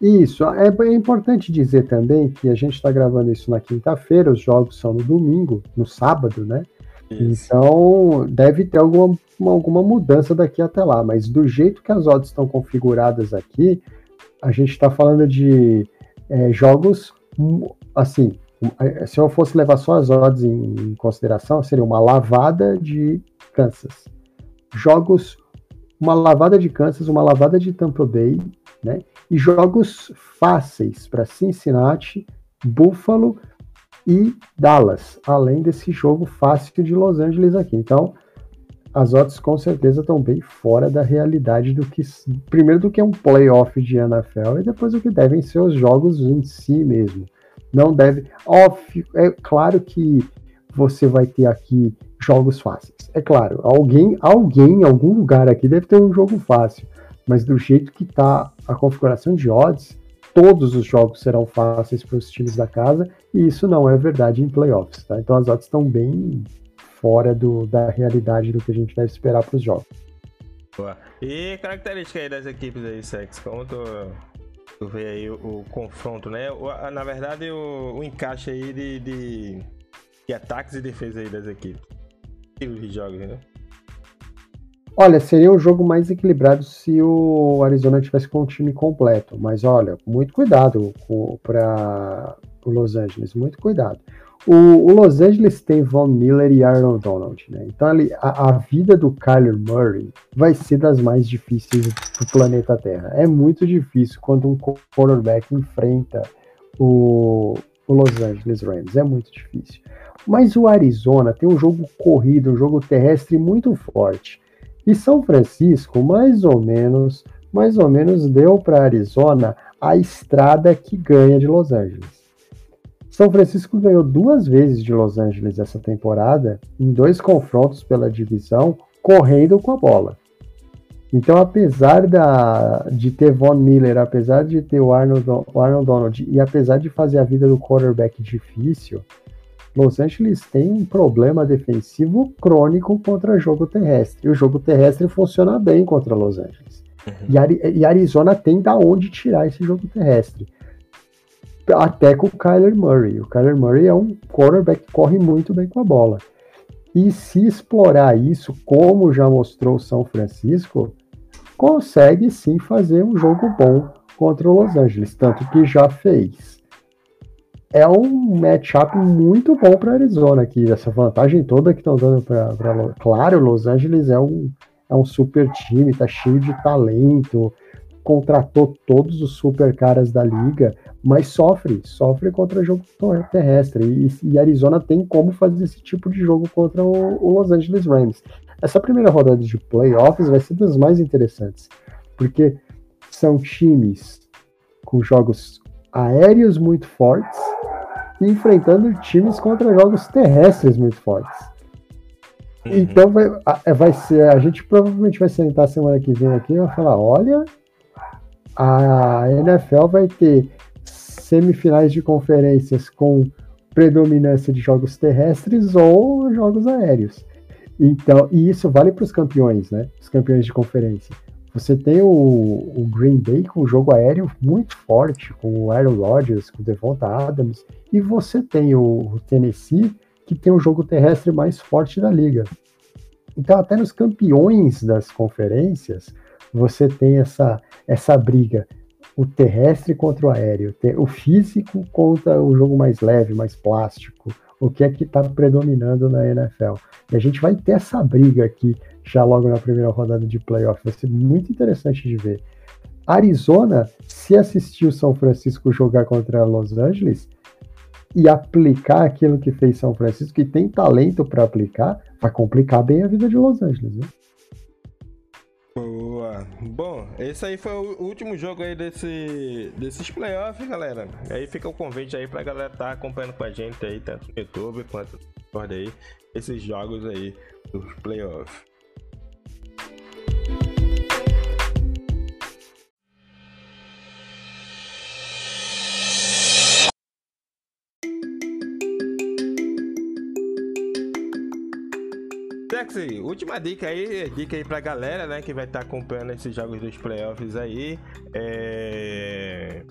[SPEAKER 2] Isso, é, é importante dizer também que a gente está gravando isso na quinta-feira, os jogos são no domingo, no sábado, né? Isso. Então deve ter alguma, alguma mudança daqui até lá, mas do jeito que as odds estão configuradas aqui, a gente está falando de é, jogos assim. Se eu fosse levar só as odds em, em consideração, seria uma lavada de Kansas. Jogos, uma lavada de Kansas, uma lavada de Tampa Bay, né? E jogos fáceis para Cincinnati, Buffalo e Dallas, além desse jogo fácil de Los Angeles aqui. Então, as odds com certeza estão bem fora da realidade do que primeiro do que é um playoff de NFL e depois o que devem ser os jogos em si mesmo. Não deve, é claro que você vai ter aqui jogos fáceis. É claro, alguém, alguém em algum lugar aqui deve ter um jogo fácil, mas do jeito que está a configuração de odds, todos os jogos serão fáceis para os times da casa, e isso não é verdade em playoffs, tá? Então as odds estão bem fora do, da realidade do que a gente deve esperar para os jogos.
[SPEAKER 1] Boa. E característica aí das equipes aí, Sex, como tu, tu vê aí o, o confronto, né? O, na verdade, o, o, encaixe aí de, de, de, ataques e defesa aí das equipes. Estilos de jogos, né?
[SPEAKER 2] Olha, seria um jogo mais equilibrado se o Arizona tivesse com o time completo. Mas olha, muito cuidado para o Los Angeles, muito cuidado. O, o, Los Angeles tem Von Miller e Aaron Donald, né? Então ali, a, a, vida do Kyler Murray vai ser das mais difíceis do planeta Terra. É muito difícil quando um quarterback enfrenta o, o Los Angeles Rams. É muito difícil. Mas o Arizona tem um jogo corrido, um jogo terrestre muito forte. E São Francisco, mais ou menos, mais ou menos deu para Arizona a estrada que ganha de Los Angeles. São Francisco ganhou duas vezes de Los Angeles essa temporada, em dois confrontos pela divisão, correndo com a bola. Então, apesar da, de ter Von Miller, apesar de ter o Arnold, o Arnold Donald e apesar de fazer a vida do quarterback difícil, Los Angeles tem um problema defensivo crônico contra jogo terrestre. E o jogo terrestre funciona bem contra Los Angeles. Uhum. E, Arizona tem da onde tirar esse jogo terrestre. Até com o Kyler Murray. O Kyler Murray é um quarterback que corre muito bem com a bola. E se explorar isso, como já mostrou o São Francisco, consegue sim fazer um jogo bom contra o Los Angeles, tanto que já fez é um matchup muito bom para Arizona aqui. Essa vantagem toda que estão dando para. Claro, Los Angeles é um, é um super time, tá cheio de talento, contratou todos os super caras da liga, mas sofre, sofre contra jogo terrestre. E, e Arizona tem como fazer esse tipo de jogo contra o, o Los Angeles Rams. Essa primeira rodada de playoffs vai ser das mais interessantes, porque são times com jogos aéreos muito fortes e enfrentando times contra jogos terrestres muito fortes. Uhum. Então vai, vai ser. A gente provavelmente vai sentar semana que vem aqui e vai falar: olha, a NFL vai ter semifinais de conferências com predominância de jogos terrestres ou jogos aéreos. Então, e isso vale para os campeões, né? Os campeões de conferência. Você tem o, o, Green Bay com o jogo aéreo muito forte, com o Aaron Rodgers, com o Devonta Adams, e você tem o, o Tennessee, que tem o jogo terrestre mais forte da liga. Então, até nos campeões das conferências, você tem essa, essa briga, o terrestre contra o aéreo, o físico contra o jogo mais leve, mais plástico, o que é que está predominando na NFL. E a gente vai ter essa briga aqui já logo na primeira rodada de playoff. Vai ser muito interessante de ver. Arizona, se assistir o São Francisco jogar contra Los Angeles e aplicar aquilo que fez São Francisco, que tem talento para aplicar, vai complicar bem a vida de Los Angeles. Né?
[SPEAKER 1] Boa. Bom, esse aí foi o último jogo aí desse, desses playoffs, galera. Aí fica o convite aí pra galera estar tá acompanhando com a gente aí, tanto no YouTube quanto no Discord aí, esses jogos aí dos playoffs. Última dica aí, dica aí pra galera, né, que vai estar tá acompanhando esses jogos dos playoffs aí. É...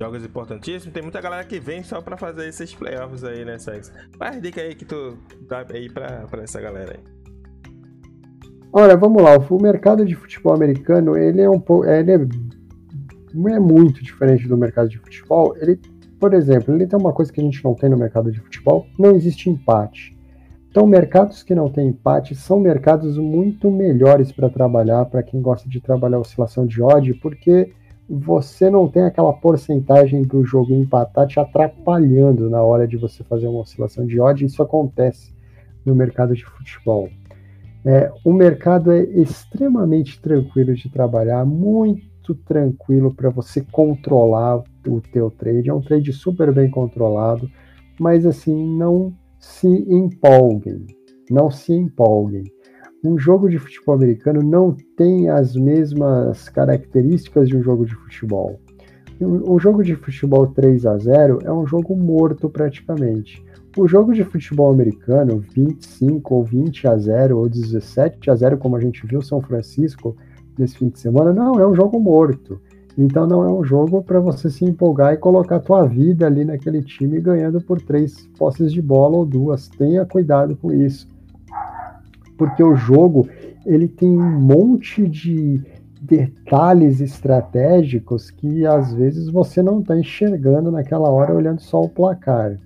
[SPEAKER 1] Jogos importantíssimos. Tem muita galera que vem só pra fazer esses playoffs aí, né, Sexy? Qual dica aí que tu dá aí pra, pra essa galera aí?
[SPEAKER 2] Olha, vamos lá. O mercado de futebol americano, ele é um pouco, ele é, é muito diferente do mercado de futebol. Ele, por exemplo, ele tem uma coisa que a gente não tem no mercado de futebol, não existe empate. Então, mercados que não têm empate são mercados muito melhores para trabalhar, para quem gosta de trabalhar oscilação de odd, porque você não tem aquela porcentagem do jogo empatar te atrapalhando na hora de você fazer uma oscilação de odd. Isso acontece no mercado de futebol. É, o mercado é extremamente tranquilo de trabalhar, muito tranquilo para você controlar o teu trade. É um trade super bem controlado, mas assim não se empolguem, não se empolguem. Um jogo de futebol americano não tem as mesmas características de um jogo de futebol. Um jogo de futebol 3 a 0 é um jogo morto praticamente. O jogo de futebol americano, 25 ou 20 a 0 ou 17 a 0, como a gente viu São Francisco nesse fim de semana, não é um jogo morto. Então não é um jogo para você se empolgar e colocar tua vida ali naquele time ganhando por três posses de bola ou duas. Tenha cuidado com isso. Porque o jogo ele tem um monte de detalhes estratégicos que às vezes você não está enxergando naquela hora olhando só o placar.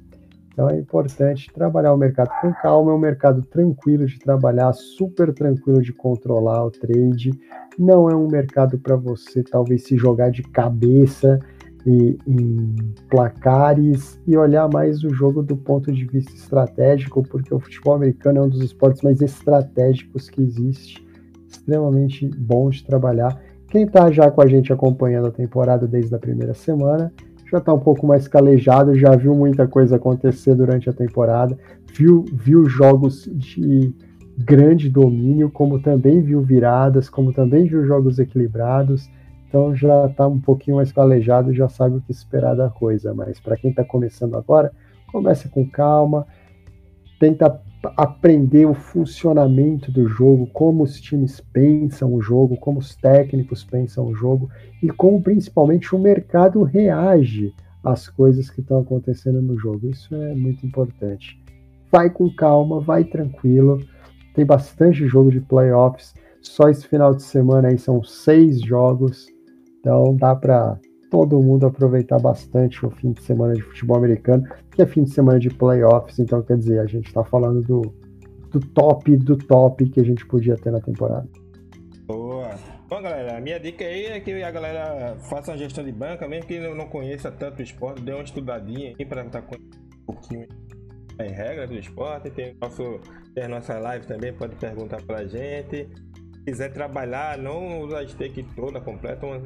[SPEAKER 2] Então é importante trabalhar o mercado com calma, é um mercado tranquilo de trabalhar, super tranquilo de controlar o trade. Não é um mercado para você talvez se jogar de cabeça e, em placares e olhar mais o jogo do ponto de vista estratégico, porque o futebol americano é um dos esportes mais estratégicos que existe, extremamente bom de trabalhar. Quem está já com a gente acompanhando a temporada desde a primeira semana já está um pouco mais calejado, já viu muita coisa acontecer durante a temporada, viu, viu jogos de grande domínio, como também viu viradas, como também viu jogos equilibrados. Então já está um pouquinho mais calejado, já sabe o que esperar da coisa. Mas para quem está começando agora, comece com calma, tenta aprender o funcionamento do jogo, como os times pensam o jogo, como os técnicos pensam o jogo e como principalmente o mercado reage às coisas que estão acontecendo no jogo. Isso é muito importante. Vai com calma, vai tranquilo. Tem bastante jogo de playoffs. Só esse final de semana aí são seis jogos. Então dá para todo mundo aproveitar bastante o fim de semana de futebol americano, que é fim de semana de playoffs, então quer dizer, a gente está falando do, do top do top que a gente podia ter na temporada.
[SPEAKER 1] Boa. Bom, galera, a minha dica aí é que a galera faça uma gestão de banca, mesmo que não conheça tanto o esporte, dê uma estudadinha aí para estar com um pouquinho em regra do esporte. Tem, nosso, tem a nossa live também, pode perguntar pra gente. Se quiser trabalhar, não usa a stake toda completa, uma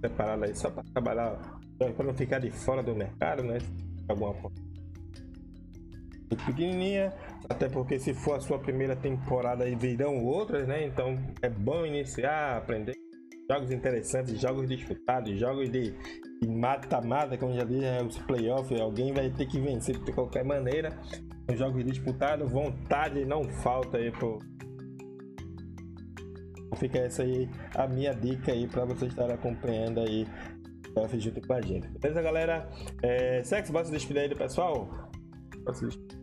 [SPEAKER 1] separada aí só para trabalhar, para não ficar de fora do mercado, né? Alguma forma. Pequenininha, até porque se for a sua primeira temporada e virão outras, né? Então é bom iniciar, aprender jogos interessantes, jogos disputados, jogos de mata-mata, como já disse, né? os playoffs, alguém vai ter que vencer de qualquer maneira. Jogos disputados, vontade não falta aí pro, Fica essa aí a minha dica aí para você estar acompanhando aí o junto com a gente. Beleza, galera? É, Sexo, posso despedir aí do pessoal? Posso despedir.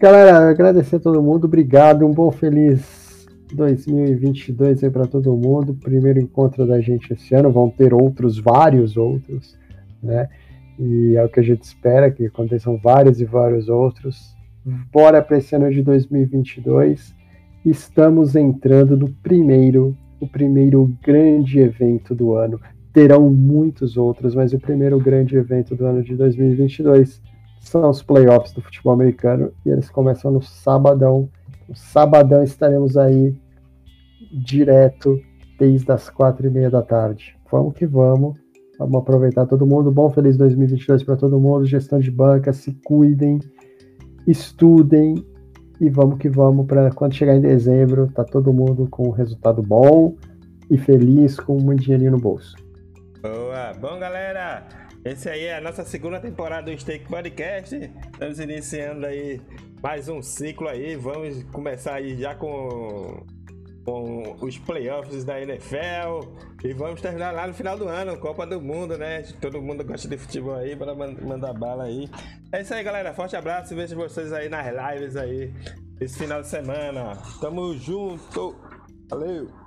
[SPEAKER 2] Galera, agradecer a todo mundo, obrigado, um bom feliz 2022 aí para todo mundo. Primeiro encontro da gente esse ano, vão ter outros, vários outros, né? E é o que a gente espera que aconteçam vários e vários outros. Bora para esse ano de 2022 estamos entrando no primeiro, o primeiro grande evento do ano. Terão muitos outros, mas o primeiro grande evento do ano de 2022 são os playoffs do futebol americano e eles começam no sabadão. No sabadão estaremos aí direto desde as quatro e meia da tarde. Vamos que vamos. Vamos aproveitar todo mundo. Bom, feliz 2022 para todo mundo. Gestão de banca, se cuidem, estudem e vamos que vamos para quando chegar em dezembro, tá todo mundo com um resultado bom e feliz com muito dinheirinho no bolso.
[SPEAKER 1] Boa! Bom, galera, Esse aí é a nossa segunda temporada do Steak Podcast. Estamos iniciando aí mais um ciclo aí. Vamos começar aí já com, com os playoffs da NFL. E vamos terminar lá no final do ano, Copa do Mundo, né? Todo mundo gosta de futebol aí para mandar bala aí. É isso aí, galera. Forte abraço e vejo vocês aí nas lives aí esse final de semana. Tamo junto. Valeu!